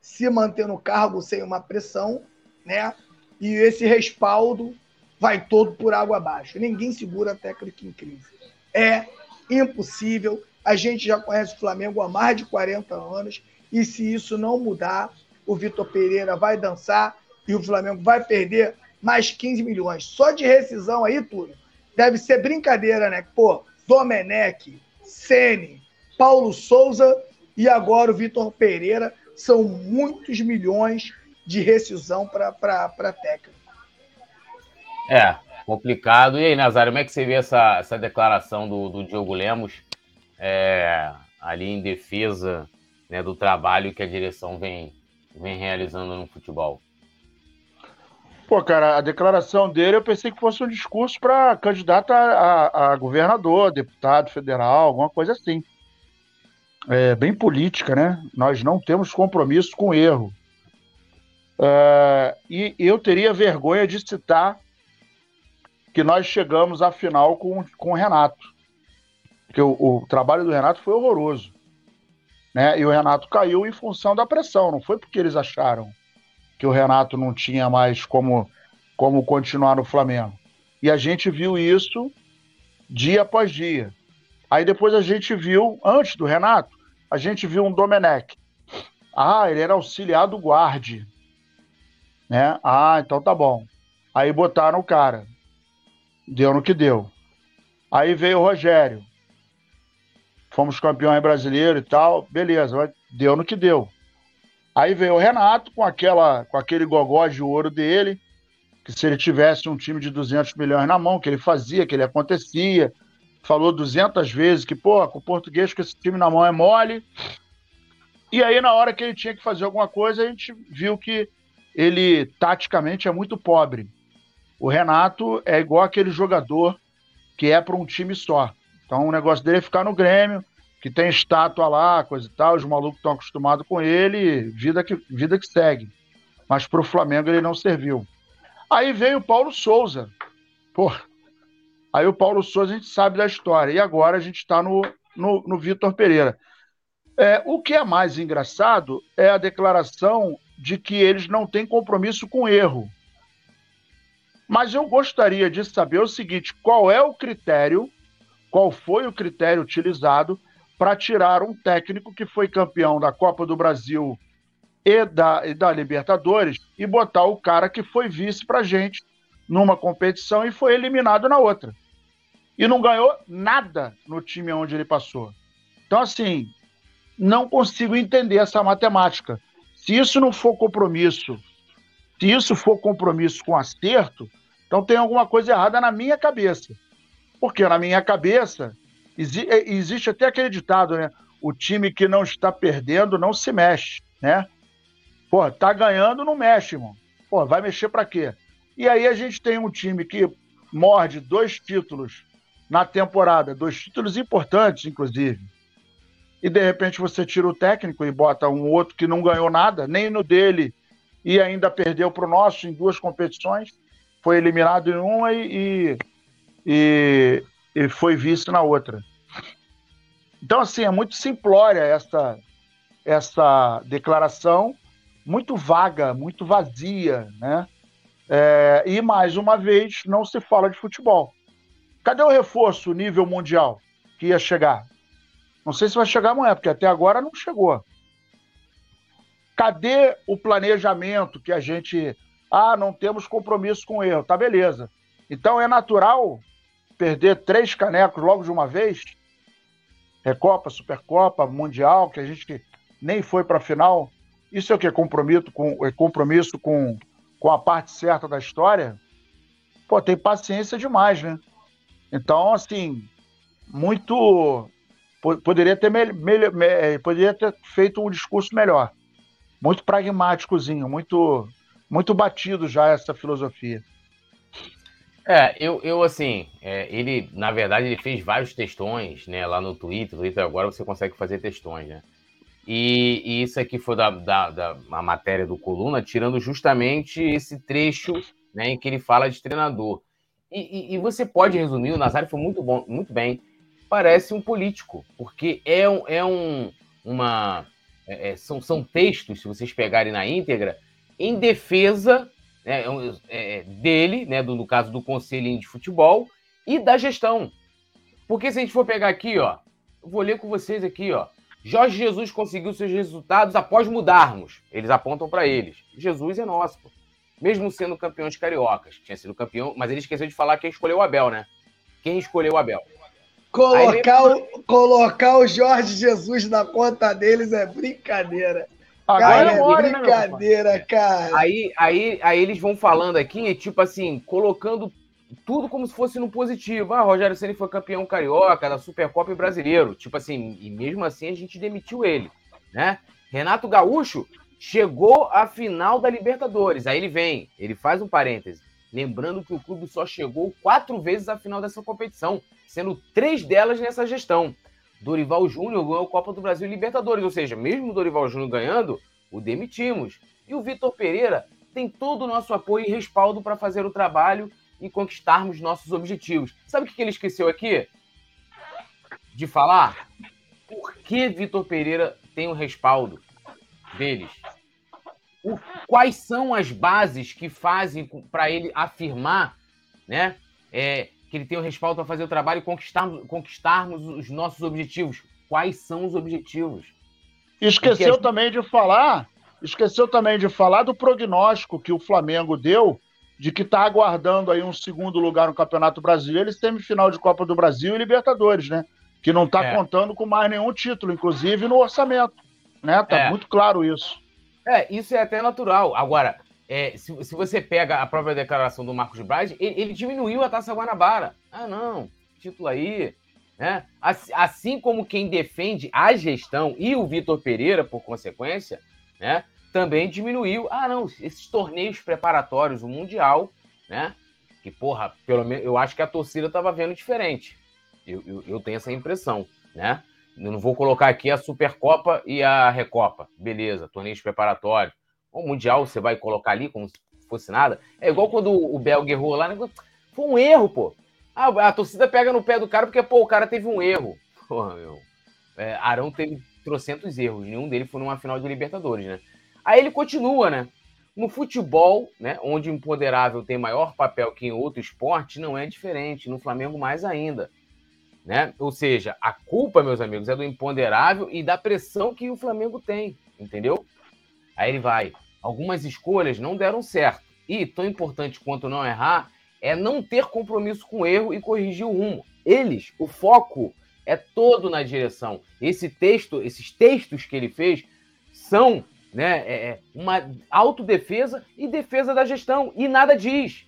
B: se manter no cargo sem uma pressão, né? E esse respaldo vai todo por água abaixo. Ninguém segura a técnica em crise. É impossível. A gente já conhece o Flamengo há mais de 40 anos. E se isso não mudar, o Vitor Pereira vai dançar e o Flamengo vai perder mais 15 milhões. Só de rescisão aí, tudo. Deve ser brincadeira, né? Pô, Domenech, Sene, Paulo Souza e agora o Vitor Pereira. São muitos milhões de rescisão para técnico.
A: É, complicado. E aí, Nazário, como é que você vê essa, essa declaração do, do Diogo Lemos é, ali em defesa né, do trabalho que a direção vem, vem realizando no futebol?
C: Pô, cara, a declaração dele eu pensei que fosse um discurso para candidato a, a, a, governador, deputado federal, alguma coisa assim. É bem política, né? Nós não temos compromisso com erro. É, e eu teria vergonha de citar que nós chegamos à final com, com o Renato. Porque o, o trabalho do Renato foi horroroso. Né? E o Renato caiu em função da pressão, não foi porque eles acharam que o Renato não tinha mais como, como continuar no Flamengo. E a gente viu isso dia após dia. Aí depois a gente viu, antes do Renato, a gente viu um Domenech. Ah, ele era auxiliar do guarde. Né? Ah, então tá bom. Aí botaram o cara. Deu no que deu. Aí veio o Rogério. Fomos campeões brasileiros e tal. Beleza, deu no que deu. Aí veio o Renato com, aquela, com aquele gogó de ouro dele, que se ele tivesse um time de 200 milhões na mão, que ele fazia, que ele acontecia. Falou 200 vezes que, pô, com o português com esse time na mão é mole. E aí, na hora que ele tinha que fazer alguma coisa, a gente viu que ele, taticamente, é muito pobre. O Renato é igual aquele jogador que é para um time só. Então, o negócio dele é ficar no Grêmio, que tem estátua lá, coisa e tal, os malucos estão acostumados com ele, vida que, vida que segue. Mas para o Flamengo ele não serviu. Aí veio o Paulo Souza. Pô, aí o Paulo Souza a gente sabe da história. E agora a gente está no, no, no Vitor Pereira. É, o que é mais engraçado é a declaração de que eles não têm compromisso com erro. Mas eu gostaria de saber o seguinte: qual é o critério, qual foi o critério utilizado para tirar um técnico que foi campeão da Copa do Brasil e da, e da Libertadores e botar o cara que foi vice para gente numa competição e foi eliminado na outra. E não ganhou nada no time onde ele passou. Então, assim, não consigo entender essa matemática. Se isso não for compromisso, se isso for compromisso com acerto, então tem alguma coisa errada na minha cabeça. Porque na minha cabeça, é, existe até aquele ditado, né? O time que não está perdendo não se mexe, né? Pô, tá ganhando, não mexe, irmão. Pô, vai mexer para quê? E aí a gente tem um time que morde dois títulos na temporada, dois títulos importantes, inclusive. E de repente você tira o técnico e bota um outro que não ganhou nada, nem no dele, e ainda perdeu para o nosso em duas competições. Foi eliminado em uma e, e, e foi visto na outra. Então, assim, é muito simplória essa, essa declaração, muito vaga, muito vazia, né? É, e, mais uma vez, não se fala de futebol. Cadê o reforço nível mundial que ia chegar? Não sei se vai chegar amanhã, porque até agora não chegou. Cadê o planejamento que a gente. Ah, não temos compromisso com o erro. Tá, beleza. Então é natural perder três canecos logo de uma vez? Recopa, Supercopa, Mundial, que a gente nem foi para a final. Isso é o que? Compromisso com, é compromisso com, com a parte certa da história? Pô, tem paciência demais, né? Então, assim, muito. Poderia ter, me, me, é, poderia ter feito um discurso melhor. Muito pragmáticozinho, muito, muito batido já essa filosofia.
A: É, eu, eu assim, é, ele, na verdade, ele fez vários textões, né, lá no Twitter. Twitter agora você consegue fazer textões, né? E, e isso aqui foi da, da, da matéria do Coluna, tirando justamente esse trecho né, em que ele fala de treinador. E, e, e você pode resumir, o Nazário foi muito bom, muito bem. Parece um político, porque é um, é um uma. É, é são, são textos, se vocês pegarem na íntegra, em defesa né, é, é, dele, né, do, no caso do conselho de futebol, e da gestão. Porque se a gente for pegar aqui, ó, vou ler com vocês aqui, ó. Jorge Jesus conseguiu seus resultados após mudarmos. Eles apontam para eles. Jesus é nosso, pô. Mesmo sendo campeões cariocas. Tinha sido campeão, mas ele esqueceu de falar quem escolheu o Abel, né? Quem escolheu o Abel?
B: Colocar, o, colocar o Jorge Jesus na conta deles é brincadeira. Agora cara, é brincadeira, cara.
A: Aí, aí, aí eles vão falando aqui, tipo assim, colocando tudo como se fosse no positivo. Ah, Rogério Ceni foi campeão carioca da Supercopa e brasileiro. Tipo assim, e mesmo assim a gente demitiu ele, né? Renato Gaúcho chegou à final da Libertadores. Aí ele vem, ele faz um parêntese, lembrando que o clube só chegou quatro vezes à final dessa competição, sendo três delas nessa gestão. Dorival Júnior ganhou a Copa do Brasil e Libertadores, ou seja, mesmo o Dorival Júnior ganhando, o demitimos. E o Vitor Pereira tem todo o nosso apoio e respaldo para fazer o trabalho e conquistarmos nossos objetivos. Sabe o que ele esqueceu aqui? De falar? Por que Vitor Pereira tem o respaldo deles? O, quais são as bases que fazem para ele afirmar né, é, que ele tem o respaldo para fazer o trabalho e conquistarmos, conquistarmos os nossos objetivos. Quais são os objetivos?
C: Esqueceu também de falar, esqueceu também de falar do prognóstico que o Flamengo deu de que está aguardando aí um segundo lugar no Campeonato Brasileiro semifinal de Copa do Brasil e Libertadores, né? Que não está é. contando com mais nenhum título, inclusive no orçamento, né? Tá é. muito claro isso.
A: É, isso é até natural. Agora, é, se, se, você pega a própria declaração do Marcos Braz, ele, ele, diminuiu a Taça Guanabara. Ah, não, título aí. Né? Assim, assim como quem defende a gestão e o Vitor Pereira, por consequência, né, também diminuiu. Ah, não, esses torneios preparatórios, o Mundial, né? Que, porra, pelo menos eu acho que a torcida estava vendo diferente. Eu, eu, eu, tenho essa impressão, né? Eu não vou colocar aqui a Supercopa e a Recopa. Beleza, torneios preparatórios. O Mundial você vai colocar ali como se fosse nada. É igual quando o Belga errou lá, né? foi um erro, pô. Ah, a torcida pega no pé do cara porque, pô, o cara teve um erro. Porra, meu. É, Arão teve trocentos erros, nenhum deles foi numa final de Libertadores, né? Aí ele continua, né? No futebol, né, onde o empoderável tem maior papel que em outro esporte, não é diferente. No Flamengo, mais ainda. Né? Ou seja, a culpa, meus amigos, é do imponderável e da pressão que o Flamengo tem, entendeu? Aí ele vai. Algumas escolhas não deram certo. E, tão importante quanto não errar, é não ter compromisso com o erro e corrigir o rumo. Eles, o foco é todo na direção. Esse texto, esses textos que ele fez são né, é, é uma autodefesa e defesa da gestão. E nada diz.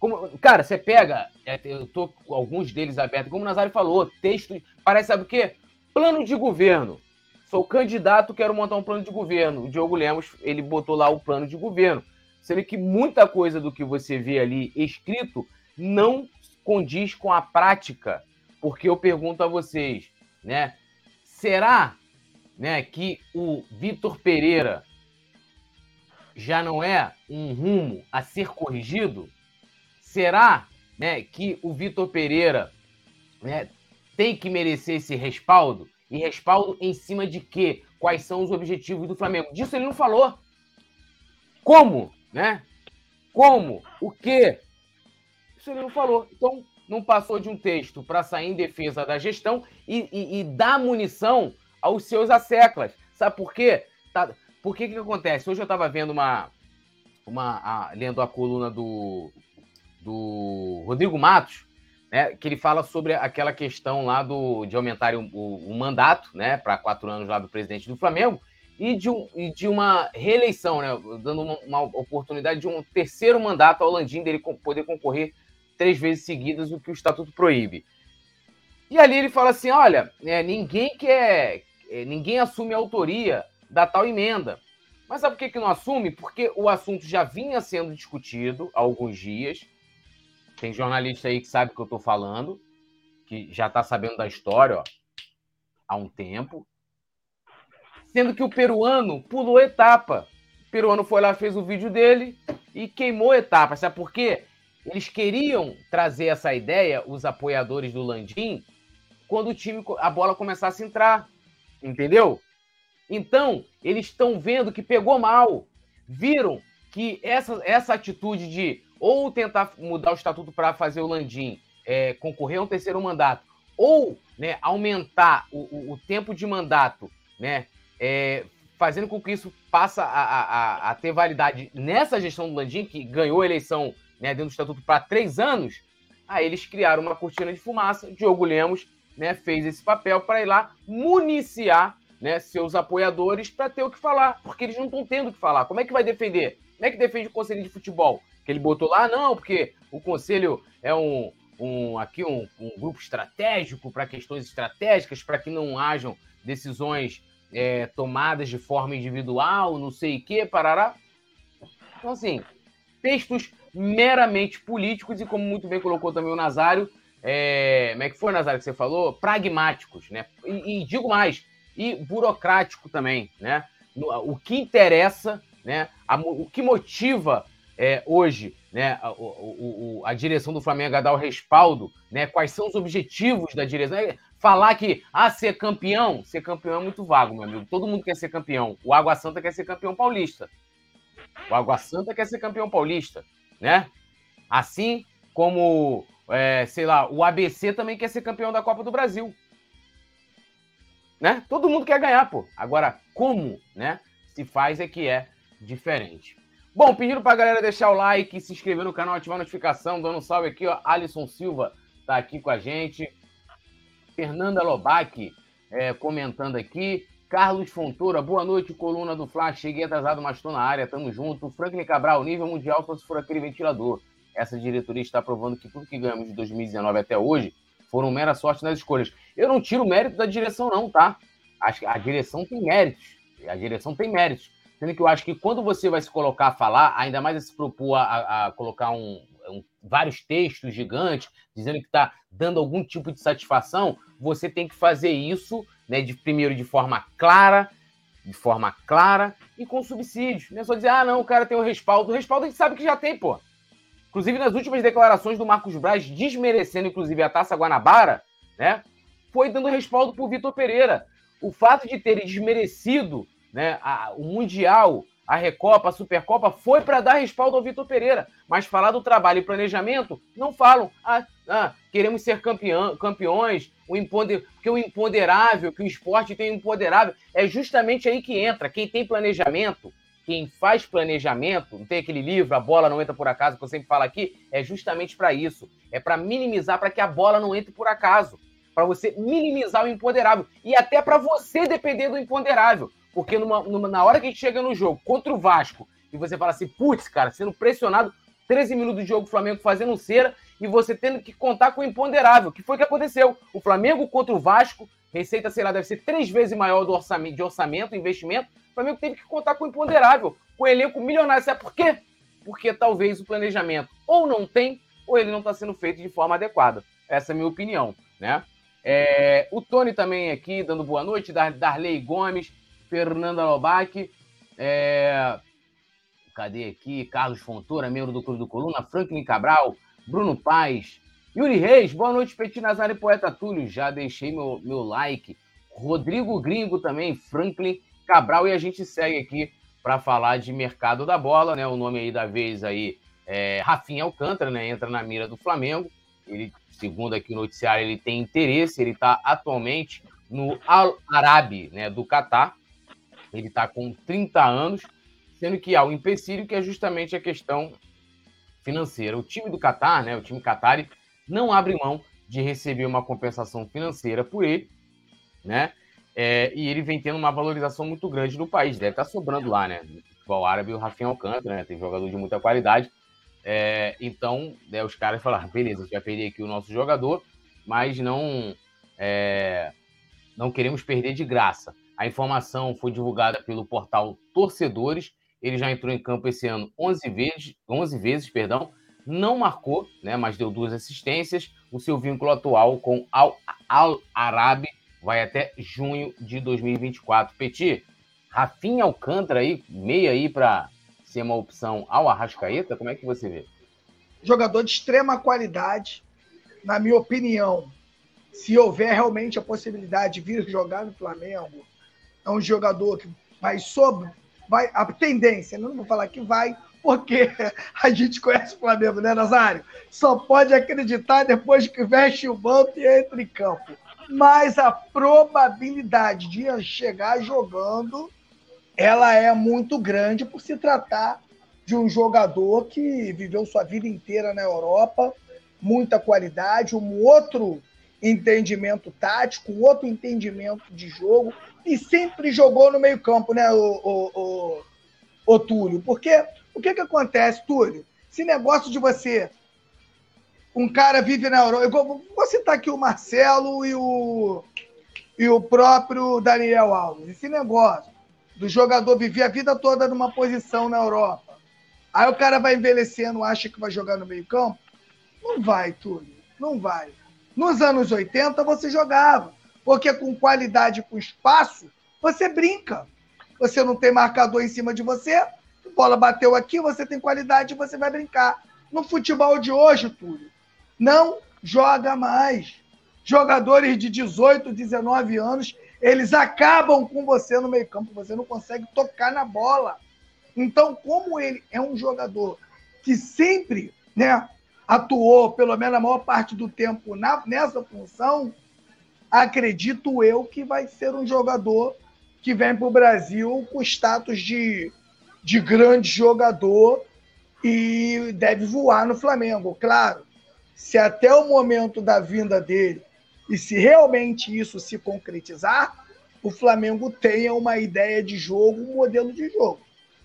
A: Como, cara, você pega, é, eu tô com alguns deles abertos, como o Nazário falou, texto, parece, sabe o quê? Plano de governo. Sou candidato, quero montar um plano de governo. O Diogo Lemos, ele botou lá o plano de governo. Sendo que muita coisa do que você vê ali escrito não condiz com a prática. Porque eu pergunto a vocês, né? Será né, que o Vitor Pereira já não é um rumo a ser corrigido? Será né, que o Vitor Pereira né, tem que merecer esse respaldo? E respaldo em cima de quê? Quais são os objetivos do Flamengo? Disso ele não falou. Como? Né? Como? O quê? Isso ele não falou. Então, não passou de um texto para sair em defesa da gestão e, e, e, dar munição aos seus asseclas. Sabe por quê? Tá, por que que acontece? Hoje eu estava vendo uma, uma a, lendo a coluna do do Rodrigo Matos, né, que ele fala sobre aquela questão lá do, de aumentar o, o, o mandato né, para quatro anos lá do presidente do Flamengo e de, um, e de uma reeleição, né, dando uma, uma, oportunidade de um terceiro mandato ao Landim dele poder concorrer três vezes seguidas, o que o estatuto proíbe. E ali ele fala assim: olha, é, ninguém quer, é, ninguém assume a autoria da tal emenda. Mas sabe por que, que não assume? Porque o assunto já vinha sendo discutido há alguns dias tem jornalista aí que sabe o que eu estou falando, que já está sabendo da história ó, há um tempo. Sendo que o peruano pulou etapa. O peruano foi lá, fez o vídeo dele e queimou etapa. Sabe por quê? Eles queriam trazer essa ideia, os apoiadores do Landim, quando o time, a bola começasse a entrar. Entendeu? Então, eles estão vendo que pegou mal. Viram que essa, essa atitude de ou tentar mudar o estatuto para fazer o Landim é, concorrer a um terceiro mandato, ou né, aumentar o, o, o, tempo de mandato, né, é, fazendo com que isso passe a, a, a, ter validade nessa gestão do Landim, que ganhou a eleição né, dentro do estatuto para três anos, aí eles criaram uma cortina de fumaça. Diogo Lemos né, fez esse papel para ir lá municiar né, seus apoiadores para ter o que falar, porque eles não estão tendo o que falar. Como é que vai defender? Como é que defende o conselho de futebol? Ele botou lá, não, porque o conselho é um, um aqui um, um grupo estratégico para questões estratégicas, para que não hajam decisões é, tomadas de forma individual, não sei o que, parará. Então, assim, textos meramente políticos e, como muito bem colocou também o Nazário, é, como é que foi, Nazário, que você falou? Pragmáticos, né? E, e digo mais, e burocrático também, né? O que interessa, né? A, o que motiva é, hoje né, a, o, a, direção do Flamengo a dar o respaldo, né, quais são os objetivos da direção. É, falar que ah, ser campeão, ser campeão é muito vago, meu amigo. Todo mundo quer ser campeão. O Água Santa quer ser campeão paulista. O Água Santa quer ser campeão paulista, né? Assim como, é, sei lá, o ABC também quer ser campeão da Copa do Brasil. Né? Todo mundo quer ganhar, pô. Agora, como, né? Se faz é que é diferente. Bom, pedindo pra galera deixar o like, se inscrever no canal, ativar a notificação, dando um salve aqui, ó. Alisson Silva tá aqui com a gente. Fernanda Lobac é, comentando aqui. Carlos Fontoura, boa noite, coluna do Flash. Cheguei atrasado, mas estou na área, tamo junto. Franklin Cabral, nível mundial só se for aquele ventilador. Essa diretoria está provando que tudo que ganhamos de 2019 até hoje foram mera sorte nas escolhas. Eu não tiro mérito da direção, não, tá? Que a direção tem méritos. A direção tem méritos. Sendo que eu acho que quando você vai se colocar a falar, ainda mais a se propor a, a colocar um, um, vários textos gigantes, dizendo que está dando algum tipo de satisfação, você tem que fazer isso, né, de, primeiro de forma clara, de forma clara e com subsídios. Não é só dizer, ah, não, o cara tem o respaldo. O respaldo a gente sabe que já tem, pô. Inclusive, nas últimas declarações do Marcos Braz, desmerecendo, inclusive, a Taça Guanabara, né? Foi dando respaldo pro Vitor Pereira. O fato de terem desmerecido né, a, o Mundial, a Recopa, a Supercopa, foi para dar respaldo ao Vitor Pereira. Mas falar do trabalho e planejamento, não falam. Ah, ah queremos ser campeão, campeões, o imponder, porque o imponderável, que o esporte tem imponderável, é justamente aí que entra. Quem tem planejamento, quem faz planejamento, não tem aquele livro, a bola não entra por acaso, que eu sempre falo aqui, é justamente para isso. É para minimizar, para que a bola não entre por acaso. Para você minimizar o imponderável. E até para você depender do imponderável. Porque numa, numa, na hora que a gente chega no jogo contra o Vasco, e você fala assim, putz, cara, sendo pressionado, 13 minutos de jogo, o Flamengo fazendo cera, e você tendo que contar com o imponderável, que foi o que aconteceu. O Flamengo contra o Vasco, receita, sei lá, deve ser três vezes maior do orçamento, de orçamento, investimento, o Flamengo teve que contar com o imponderável, com o elenco milionário. Sabe por quê? Porque talvez o planejamento ou não tem, ou ele não está sendo feito de forma adequada. Essa é a minha opinião, né? É, o Tony também aqui, dando boa noite, Dar Darley Gomes, Fernanda Lobac, é, cadê aqui? Carlos Fontoura, membro do Clube do Coluna, Franklin Cabral, Bruno Paz, Yuri Reis, boa noite, Petit Nazar e Poeta Túlio, já deixei meu, meu like. Rodrigo Gringo também, Franklin Cabral, e a gente segue aqui para falar de mercado da bola, né? O nome aí da vez aí é Rafinha Alcântara, né? Entra na mira do Flamengo. Ele, segundo aqui o noticiário, ele tem interesse, ele está atualmente no Al Arabi, né, do Catar. Ele está com 30 anos, sendo que há um empecilho que é justamente a questão financeira. O time do Catar, né, o time Qatari, não abre mão de receber uma compensação financeira por ele, né? É, e ele vem tendo uma valorização muito grande no país. Deve estar tá sobrando lá, né? O futebol árabe, o Rafinha Alcântara, né? Tem jogador de muita qualidade. É, então, né, os caras falaram, beleza, a gente vai perder aqui o nosso jogador, mas não, é, não queremos perder de graça. A informação foi divulgada pelo portal Torcedores. Ele já entrou em campo esse ano 11 vezes, 11 vezes perdão, não marcou, né, mas deu duas assistências. O seu vínculo atual com Al, Al Arabi vai até junho de 2024. Petit, Rafinha Alcântara aí, meia aí para ser uma opção ao Arrascaeta, como é que você vê?
B: Jogador de extrema qualidade, na minha opinião. Se houver realmente a possibilidade de vir jogar no Flamengo, é um jogador que vai sobre, vai a tendência, não vou falar que vai, porque a gente conhece o Flamengo, né, Nazário? Só pode acreditar depois que veste o manto e entra em campo mas a probabilidade de chegar jogando ela é muito grande por se tratar de um jogador que viveu sua vida inteira na Europa, muita qualidade, um outro entendimento tático, um outro entendimento de jogo, e sempre jogou no meio-campo, né, o, o, o, o Túlio? Porque o que, que acontece, Túlio? Esse negócio de você um cara vive na Europa. Eu vou citar aqui o Marcelo e o, e o próprio Daniel Alves. Esse negócio do jogador viver a vida toda numa posição na Europa. Aí o cara vai envelhecendo, acha que vai jogar no meio-campo. Não vai, Túlio. Não vai. Nos anos 80 você jogava. Porque com qualidade, com espaço, você brinca. Você não tem marcador em cima de você, bola bateu aqui, você tem qualidade, você vai brincar. No futebol de hoje, Túlio, não joga mais. Jogadores de 18, 19 anos, eles acabam com você no meio-campo, você não consegue tocar na bola. Então, como ele é um jogador que sempre né, atuou, pelo menos a maior parte do tempo, na, nessa função, acredito eu que vai ser um jogador que vem para o Brasil com status de, de grande jogador e deve voar no Flamengo. Claro, se até o momento da vinda dele e se realmente isso se concretizar, o Flamengo tenha uma ideia de jogo, um modelo de jogo.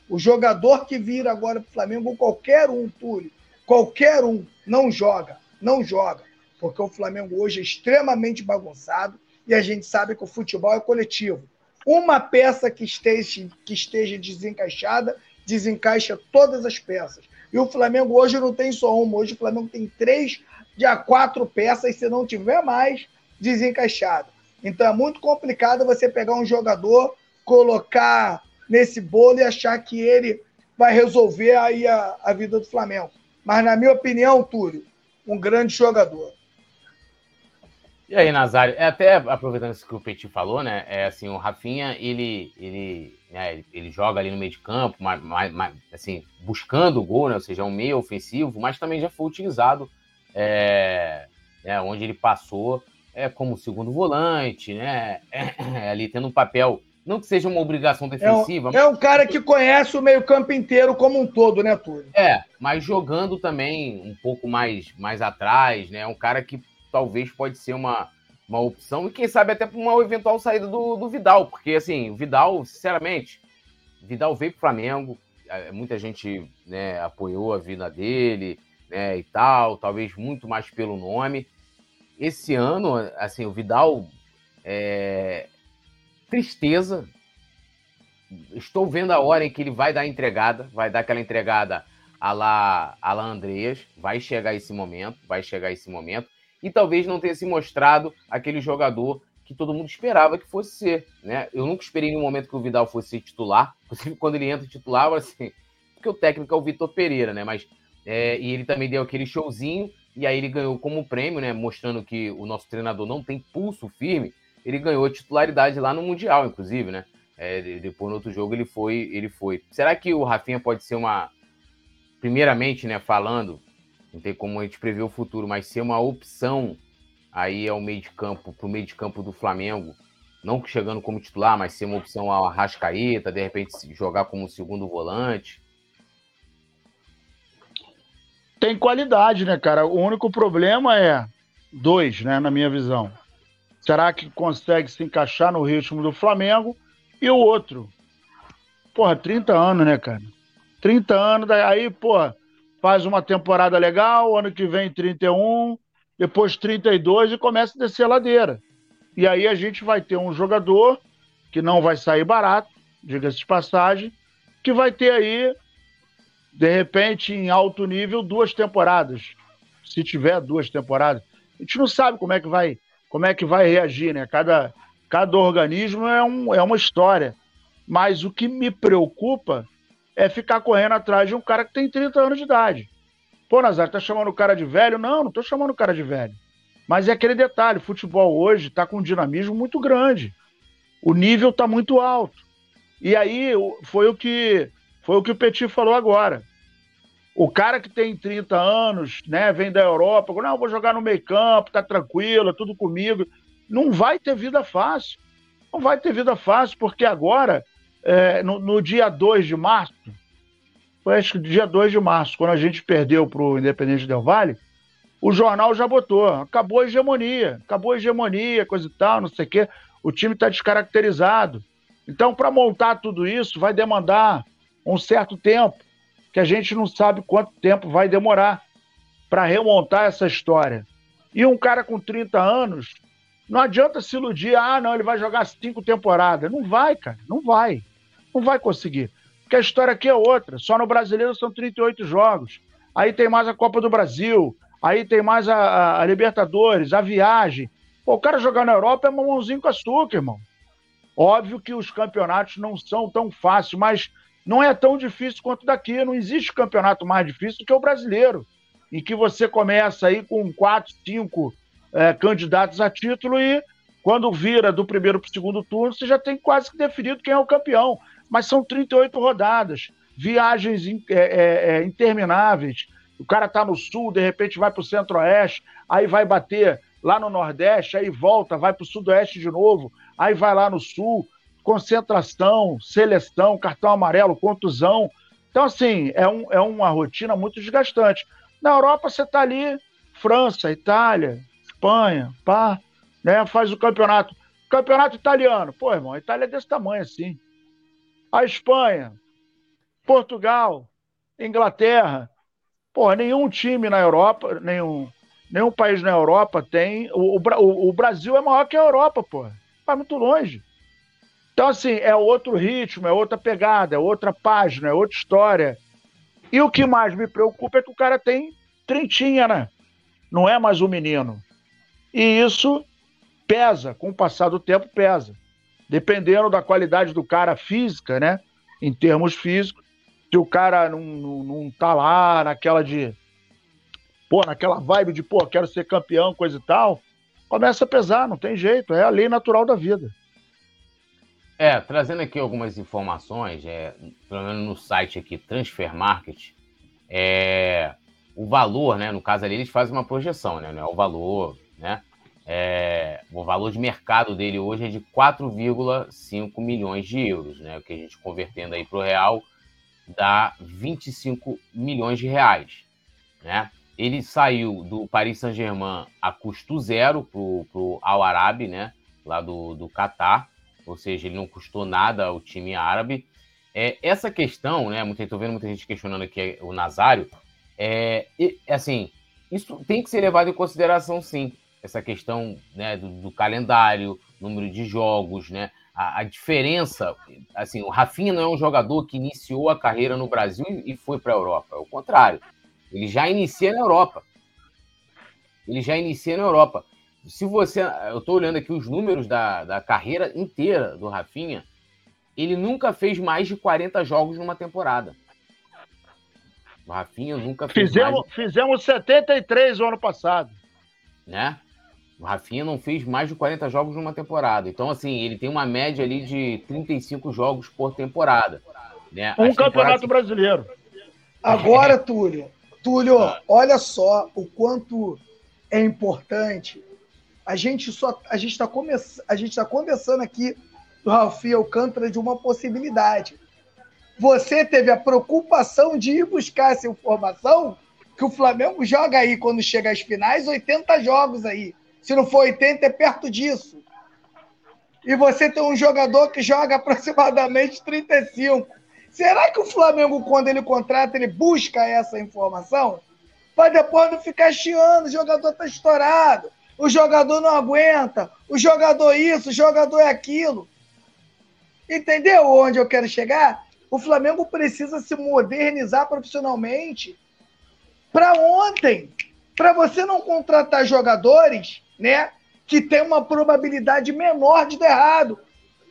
B: O jogador que vira agora para o Flamengo, qualquer um, Túlio, qualquer um, não joga, não joga, porque o Flamengo hoje é extremamente bagunçado e a gente sabe que o futebol é coletivo. Uma peça que esteja, que esteja desencaixada, desencaixa todas as peças. E o Flamengo hoje não tem só uma, hoje o Flamengo tem três de a quatro peças, se não tiver mais, desencaixado. Então é muito complicado você pegar um jogador colocar nesse bolo e achar que ele vai resolver aí a, a vida do Flamengo. Mas, na minha opinião, Túlio, um grande jogador.
A: E aí, Nazário, é até aproveitando isso que o Petit falou, né? É assim, o Rafinha, ele, ele, né, ele joga ali no meio de campo, mas, mas, assim, buscando o gol, né? Ou seja, é um meio ofensivo, mas também já foi utilizado é, é, onde ele passou é, como segundo volante, né? É, ali tendo um papel, não que seja uma obrigação defensiva.
B: É um, é um cara que conhece o meio-campo inteiro como um todo, né, Túlio?
A: É, mas jogando também um pouco mais, mais atrás, né? É um cara que talvez pode ser uma, uma opção, e quem sabe até para uma eventual saída do, do Vidal, porque assim, o Vidal, sinceramente, Vidal veio para o Flamengo, é, muita gente né, apoiou a vida dele né, e tal, talvez muito mais pelo nome. Esse ano, assim, o Vidal é, tristeza. Estou vendo a hora em que ele vai dar a entregada, vai dar aquela entregada a lá, a lá Andreas, vai chegar esse momento, vai chegar esse momento e talvez não tenha se mostrado aquele jogador que todo mundo esperava que fosse ser, né? Eu nunca esperei em momento que o Vidal fosse titular, inclusive quando ele entra titular, assim, porque o técnico é o Vitor Pereira, né? Mas é, e ele também deu aquele showzinho e aí ele ganhou como prêmio, né? Mostrando que o nosso treinador não tem pulso firme. Ele ganhou titularidade lá no mundial, inclusive, né? É, depois no outro jogo ele foi, ele foi. Será que o Rafinha pode ser uma, primeiramente, né? Falando não tem como a gente prever o futuro, mas ser uma opção aí ao meio de campo, para o meio de campo do Flamengo, não chegando como titular, mas ser uma opção ao Arrascaeta, de repente jogar como segundo volante.
C: Tem qualidade, né, cara? O único problema é dois, né, na minha visão. Será que consegue se encaixar no ritmo do Flamengo? E o outro, porra, 30 anos, né, cara? 30 anos, aí, porra, faz uma temporada legal, ano que vem 31, depois 32 e começa a descer a ladeira. E aí a gente vai ter um jogador que não vai sair barato, diga-se de passagem, que vai ter aí, de repente, em alto nível, duas temporadas. Se tiver duas temporadas. A gente não sabe como é que vai, como é que vai reagir, né? Cada, cada organismo é, um, é uma história. Mas o que me preocupa é ficar correndo atrás de um cara que tem 30 anos de idade. Pô, Nazário, tá chamando o cara de velho? Não, não tô chamando o cara de velho. Mas é aquele detalhe, futebol hoje tá com um dinamismo muito grande. O nível tá muito alto. E aí foi o que foi o que o Petit falou agora. O cara que tem 30 anos, né, vem da Europa, não, vou jogar no meio-campo, tá tranquilo, é tudo comigo. Não vai ter vida fácil. Não vai ter vida fácil, porque agora é, no, no, dia 2 de março, foi acho que dia 2 de março, quando a gente perdeu para o Independente Del Vale, o jornal já botou, acabou a hegemonia, acabou a hegemonia, coisa e tal, não sei o quê, o time está descaracterizado. Então, para montar tudo isso, vai demandar um certo tempo, que a gente não sabe quanto tempo vai demorar para remontar essa história. E um cara com 30 anos, não adianta se iludir, ah, não, ele vai jogar cinco temporadas. Não vai, cara, não vai. Não vai conseguir. Porque a história aqui é outra. Só no brasileiro são 38 jogos. Aí tem mais a Copa do Brasil. Aí tem mais a, a, Libertadores, a viagem. Pô, o cara jogar na Europa é mamãozinho com açúcar, irmão. Óbvio que os campeonatos não são tão fáceis, mas não é tão difícil quanto daqui. Não existe campeonato mais difícil do que o brasileiro, em que você começa aí com quatro, cinco é, candidatos a título e quando vira do primeiro para o segundo turno, você já tem quase que definido quem é o campeão mas são 38 rodadas, viagens é, é, é, intermináveis. O cara está no sul, de repente vai para o centro-oeste, aí vai bater lá no nordeste, aí volta, vai para o sudoeste de novo, aí vai lá no sul, concentração, seleção, cartão amarelo, contusão. Então, assim, é, um, é uma rotina muito desgastante. Na Europa, você está ali, França, Itália, Espanha, pá, né, faz o campeonato. Campeonato italiano. Pô, irmão, a Itália é desse tamanho assim a Espanha, Portugal, Inglaterra. Pô, nenhum time na Europa, nenhum, nenhum país na Europa tem. O, o, o Brasil é maior que a Europa, pô. Vai muito longe. Então, assim, é outro ritmo, é outra pegada, é outra página, é outra história. E o que mais me preocupa é que o cara tem trintinha, né? Não é mais um menino. E isso pesa, com o passar do tempo, pesa. Dependendo da qualidade do cara física, né? Em termos físicos, se o cara não, não, não tá lá naquela de. Pô, naquela vibe de, pô, quero ser campeão, coisa e tal, começa a pesar, não tem jeito, é a lei natural da vida.
A: É, trazendo aqui algumas informações, é, pelo menos no site aqui, Transfer Market, é, o valor, né, no caso ali, eles fazem uma projeção, né, o valor, né, é, o valor de mercado dele hoje é de 4,5 milhões de euros, né? O que a gente convertendo aí para o real dá 25 milhões de reais, né? Ele saiu do Paris Saint-Germain a custo zero para o Al Arabi, né? Lá do, do Catar, ou seja, ele não custou nada ao time árabe. É, essa questão, né? Estou vendo muita gente questionando aqui o Nazário. É, assim, isso tem que ser levado em consideração, sim essa questão né, do, do calendário, número de jogos, né? A, a, diferença, assim, o Rafinha não é um jogador que iniciou a carreira no Brasil e, e foi para a Europa. É o contrário. Ele já inicia na Europa. Ele já inicia na Europa. Se você. Eu estou olhando aqui os números da, da carreira inteira do Rafinha. Ele nunca fez mais de 40 jogos numa temporada. O Rafinha nunca fez
C: fizemos,
A: mais...
C: Fizemos 73 o ano passado.
A: Né? O Rafinha não fez mais de 40 jogos numa temporada. Então, assim, ele tem uma média ali de 35 jogos por temporada. Né?
C: Um campeonato brasileiro.
B: Agora, Túlio, Túlio, olha só o quanto é importante. A gente só a gente está começando, a gente está conversando aqui do Rafinha Alcântara de uma possibilidade. Você teve a preocupação de ir buscar essa informação que o Flamengo joga aí quando chega às finais 80 jogos aí. Se não for 80, é perto disso. E você tem um jogador que joga aproximadamente 35. Será que o Flamengo, quando ele contrata, ele busca essa informação? Para depois não ficar chiando, o jogador está estourado, o jogador não aguenta, o jogador isso, o jogador é aquilo. Entendeu onde eu quero chegar? O Flamengo precisa se modernizar profissionalmente para ontem. Para você não contratar jogadores né? Que tem uma probabilidade menor de dar errado,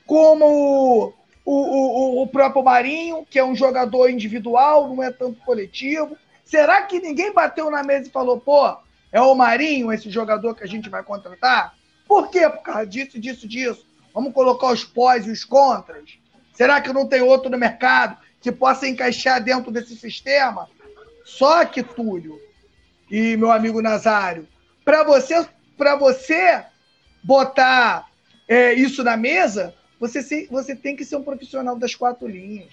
B: como o, o, o próprio Marinho, que é um jogador individual, não é tanto coletivo. Será que ninguém bateu na mesa e falou, pô, é o Marinho esse jogador que a gente vai contratar? Por quê? Por causa disso, disso, disso. Vamos colocar os pós e os contras. Será que não tem outro no mercado que possa encaixar dentro desse sistema? Só que, Túlio e meu amigo Nazário, para você para você botar é, isso na mesa, você, se, você tem que ser um profissional das quatro linhas.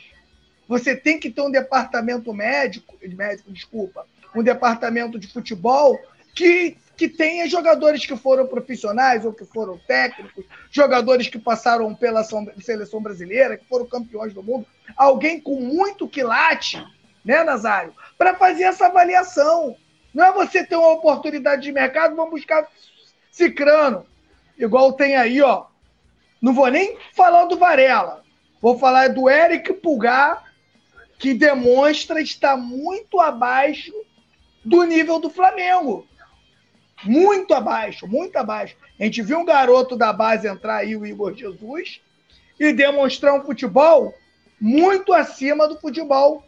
B: Você tem que ter um departamento médico, médico, desculpa, um departamento de futebol que, que tenha jogadores que foram profissionais ou que foram técnicos, jogadores que passaram pela seleção brasileira, que foram campeões do mundo, alguém com muito quilate, né, Nazário, para fazer essa avaliação. Não é você ter uma oportunidade de mercado, vamos buscar Cicrano. Igual tem aí, ó. Não vou nem falar do Varela. Vou falar do Eric Pulgar, que demonstra estar muito abaixo do nível do Flamengo. Muito abaixo, muito abaixo. A gente viu um garoto da base entrar aí, o Igor Jesus, e demonstrar um futebol muito acima do futebol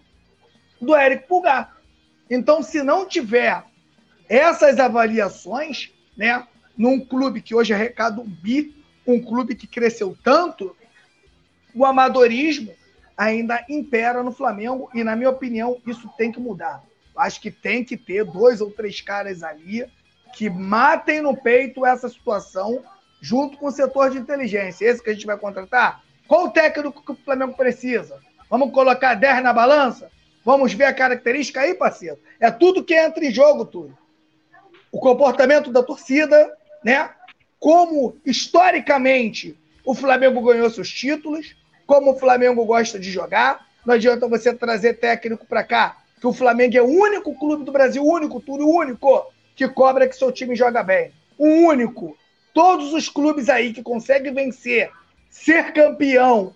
B: do Eric Pulgar. Então, se não tiver essas avaliações, né, num clube que hoje arrecada um bi, um clube que cresceu tanto, o amadorismo ainda impera no Flamengo e, na minha opinião, isso tem que mudar. Acho que tem que ter dois ou três caras ali que matem no peito essa situação junto com o setor de inteligência. Esse que a gente vai contratar? Qual o técnico que o Flamengo precisa? Vamos colocar 10 na balança? Vamos ver a característica aí, parceiro. É tudo que entra em jogo, tudo. O comportamento da torcida, né? Como historicamente o Flamengo ganhou seus títulos, como o Flamengo gosta de jogar. Não adianta você trazer técnico para cá, que o Flamengo é o único clube do Brasil, único, tudo único, que cobra que seu time joga bem. O único. Todos os clubes aí que conseguem vencer, ser campeão,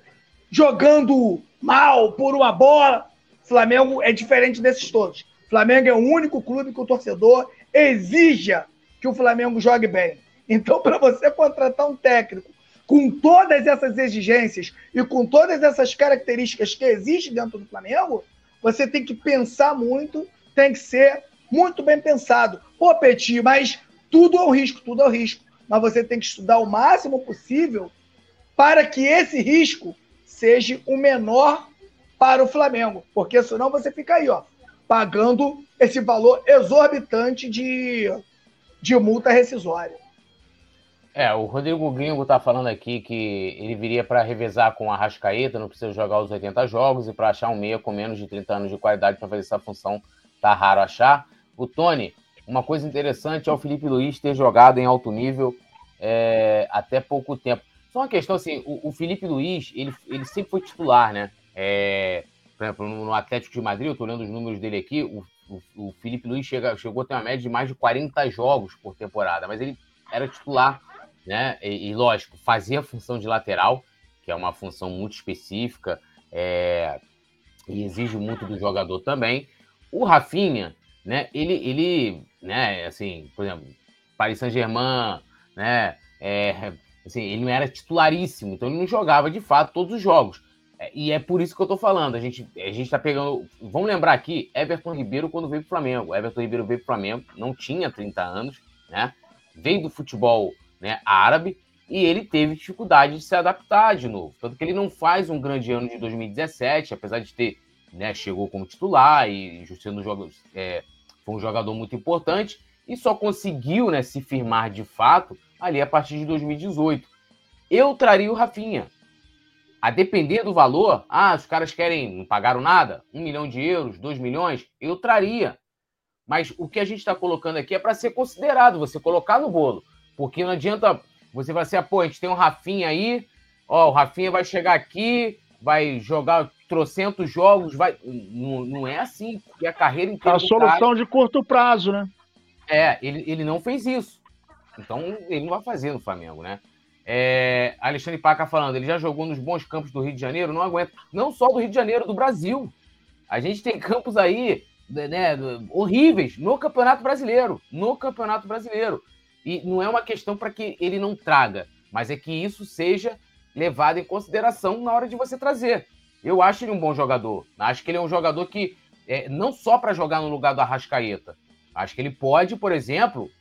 B: jogando mal por uma bola, Flamengo é diferente desses todos. Flamengo é o único clube que o torcedor exija que o Flamengo jogue bem. Então, para você contratar um técnico com todas essas exigências e com todas essas características que existem dentro do Flamengo, você tem que pensar muito, tem que ser muito bem pensado. Pô, Petit, mas tudo é um risco, tudo é um risco. Mas você tem que estudar o máximo possível para que esse risco seja o menor para o Flamengo. Porque senão você fica aí, ó, pagando esse valor exorbitante de, de multa rescisória.
A: É, o Rodrigo Gringo tá falando aqui que ele viria para revezar com a Rascaeta, não precisa jogar os 80 jogos, e para achar um meia com menos de 30 anos de qualidade para fazer essa função, tá raro achar. O Tony, uma coisa interessante é o Felipe Luiz ter jogado em alto nível é, até pouco tempo. Só uma questão assim, o, o, Felipe Luiz, ele, ele sempre foi titular, né? É, por exemplo, no Atlético de Madrid, eu tô olhando os números dele aqui, o, o, o Felipe Luiz chega, chegou a ter uma média de mais de 40 jogos por temporada, mas ele era titular né? E, e, lógico, fazia a função de lateral, que é uma função muito específica é, e exige muito do jogador também. O Rafinha, né? Ele, ele, né? Assim, por exemplo, Paris Saint-Germain, né? É, assim, ele não era titularíssimo, então ele não jogava de fato todos os jogos. É, e é por isso que eu tô falando. A gente, a gente tá pegando. Vamos lembrar aqui, Everton Ribeiro, quando veio pro Flamengo. Everton Ribeiro veio pro Flamengo, não tinha 30 anos, né? Veio do futebol né, árabe, e ele teve dificuldade de se adaptar de novo. Tanto que ele não faz um grande ano de 2017, apesar de ter, né, chegou como titular e sendo jogo, é, foi um jogador muito importante, e só conseguiu né, se firmar de fato ali a partir de 2018. Eu traria o Rafinha. A depender do valor, ah, os caras querem, não pagaram nada, um milhão de euros, dois milhões, eu traria. Mas o que a gente está colocando aqui é para ser considerado, você colocar no bolo. Porque não adianta você vai ser, pô, a gente tem um Rafinha aí, ó, o Rafinha vai chegar aqui, vai jogar trocentos jogos, vai. Não, não é assim, porque a carreira inteira.
C: A solução de curto prazo, né?
A: É, ele, ele não fez isso. Então ele não vai fazer no Flamengo, né? É, Alexandre Paca falando, ele já jogou nos bons campos do Rio de Janeiro, não aguenta. Não só do Rio de Janeiro, do Brasil. A gente tem campos aí, né, horríveis no Campeonato Brasileiro. No Campeonato Brasileiro. E não é uma questão para que ele não traga, mas é que isso seja levado em consideração na hora de você trazer. Eu acho ele um bom jogador. Acho que ele é um jogador que, é, não só para jogar no lugar do Arrascaeta, acho que ele pode, por exemplo,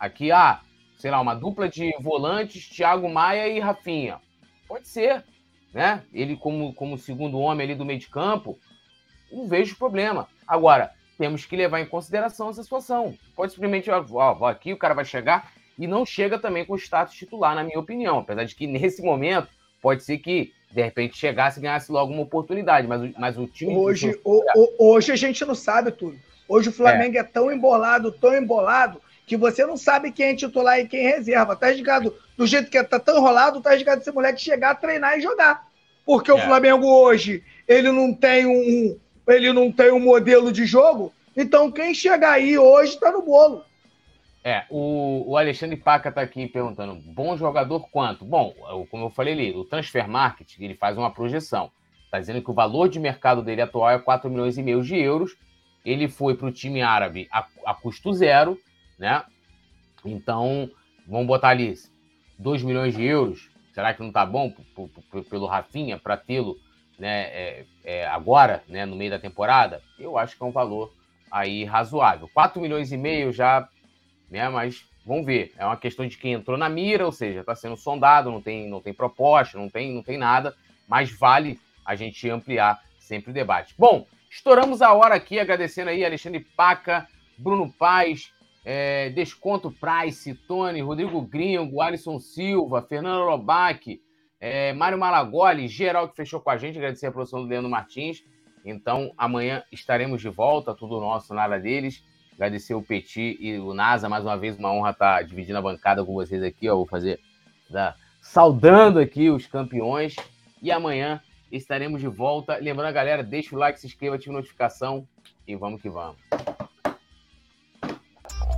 A: aqui, ah, sei lá, uma dupla de volantes, Thiago Maia e Rafinha. Pode ser, né? Ele como, como segundo homem ali do meio de campo, não vejo problema. Agora, temos que levar em consideração essa situação. Pode simplesmente, ó, ó, aqui o cara vai chegar e não chega também com status titular, na minha opinião. Apesar de que nesse momento pode ser que de repente chegasse e ganhasse logo uma oportunidade, mas, mas o time.
B: Hoje, o, o, hoje a gente não sabe tudo. Hoje o Flamengo é. é. tão embolado, tão embolado, que você não sabe quem é titular e quem é reserva. Tá ligado? Do jeito que tá tão enrolado, tá ligado esse moleque chegar, treinar e jogar. Porque é. o Flamengo hoje, ele não tem um, ele não tem um modelo de jogo, então quem chegar aí hoje está no bolo.
A: É, o, o Alexandre Paca está aqui perguntando: bom jogador quanto? Bom, como eu falei ali, o Transfer Market ele faz uma projeção. Está dizendo que o valor de mercado dele atual é 4 milhões e meio de euros. Ele foi para o time árabe a, a, custo zero, né? Então, vamos botar ali 2 milhões de euros. Será que não está bom pelo Rafinha para tê-lo né, é, é, agora, né, no meio da temporada, eu acho que é um valor aí razoável. 4 milhões e meio já, né, mas vamos ver. É uma questão de quem entrou na mira, ou seja, está sendo sondado, não tem, não tem proposta, não tem, não tem nada, mas vale a gente ampliar sempre o debate. Bom, estouramos a hora aqui, agradecendo aí Alexandre Paca, Bruno Paz, é, Desconto Price, Tony, Rodrigo Gringo, Alisson Silva, Fernando Lobac, é, Mário Malagoli, geral que fechou com a gente, agradecer a produção do Leandro Martins. Então, amanhã estaremos de volta, tudo nosso, nada deles. Agradecer o Petit e o NASA, mais uma vez, uma honra estar dividindo a bancada com vocês aqui. Ó, vou fazer, da, saudando aqui os campeões. E amanhã estaremos de volta. Lembrando, galera, deixa o like, se inscreva, ative a notificação e vamos que vamos.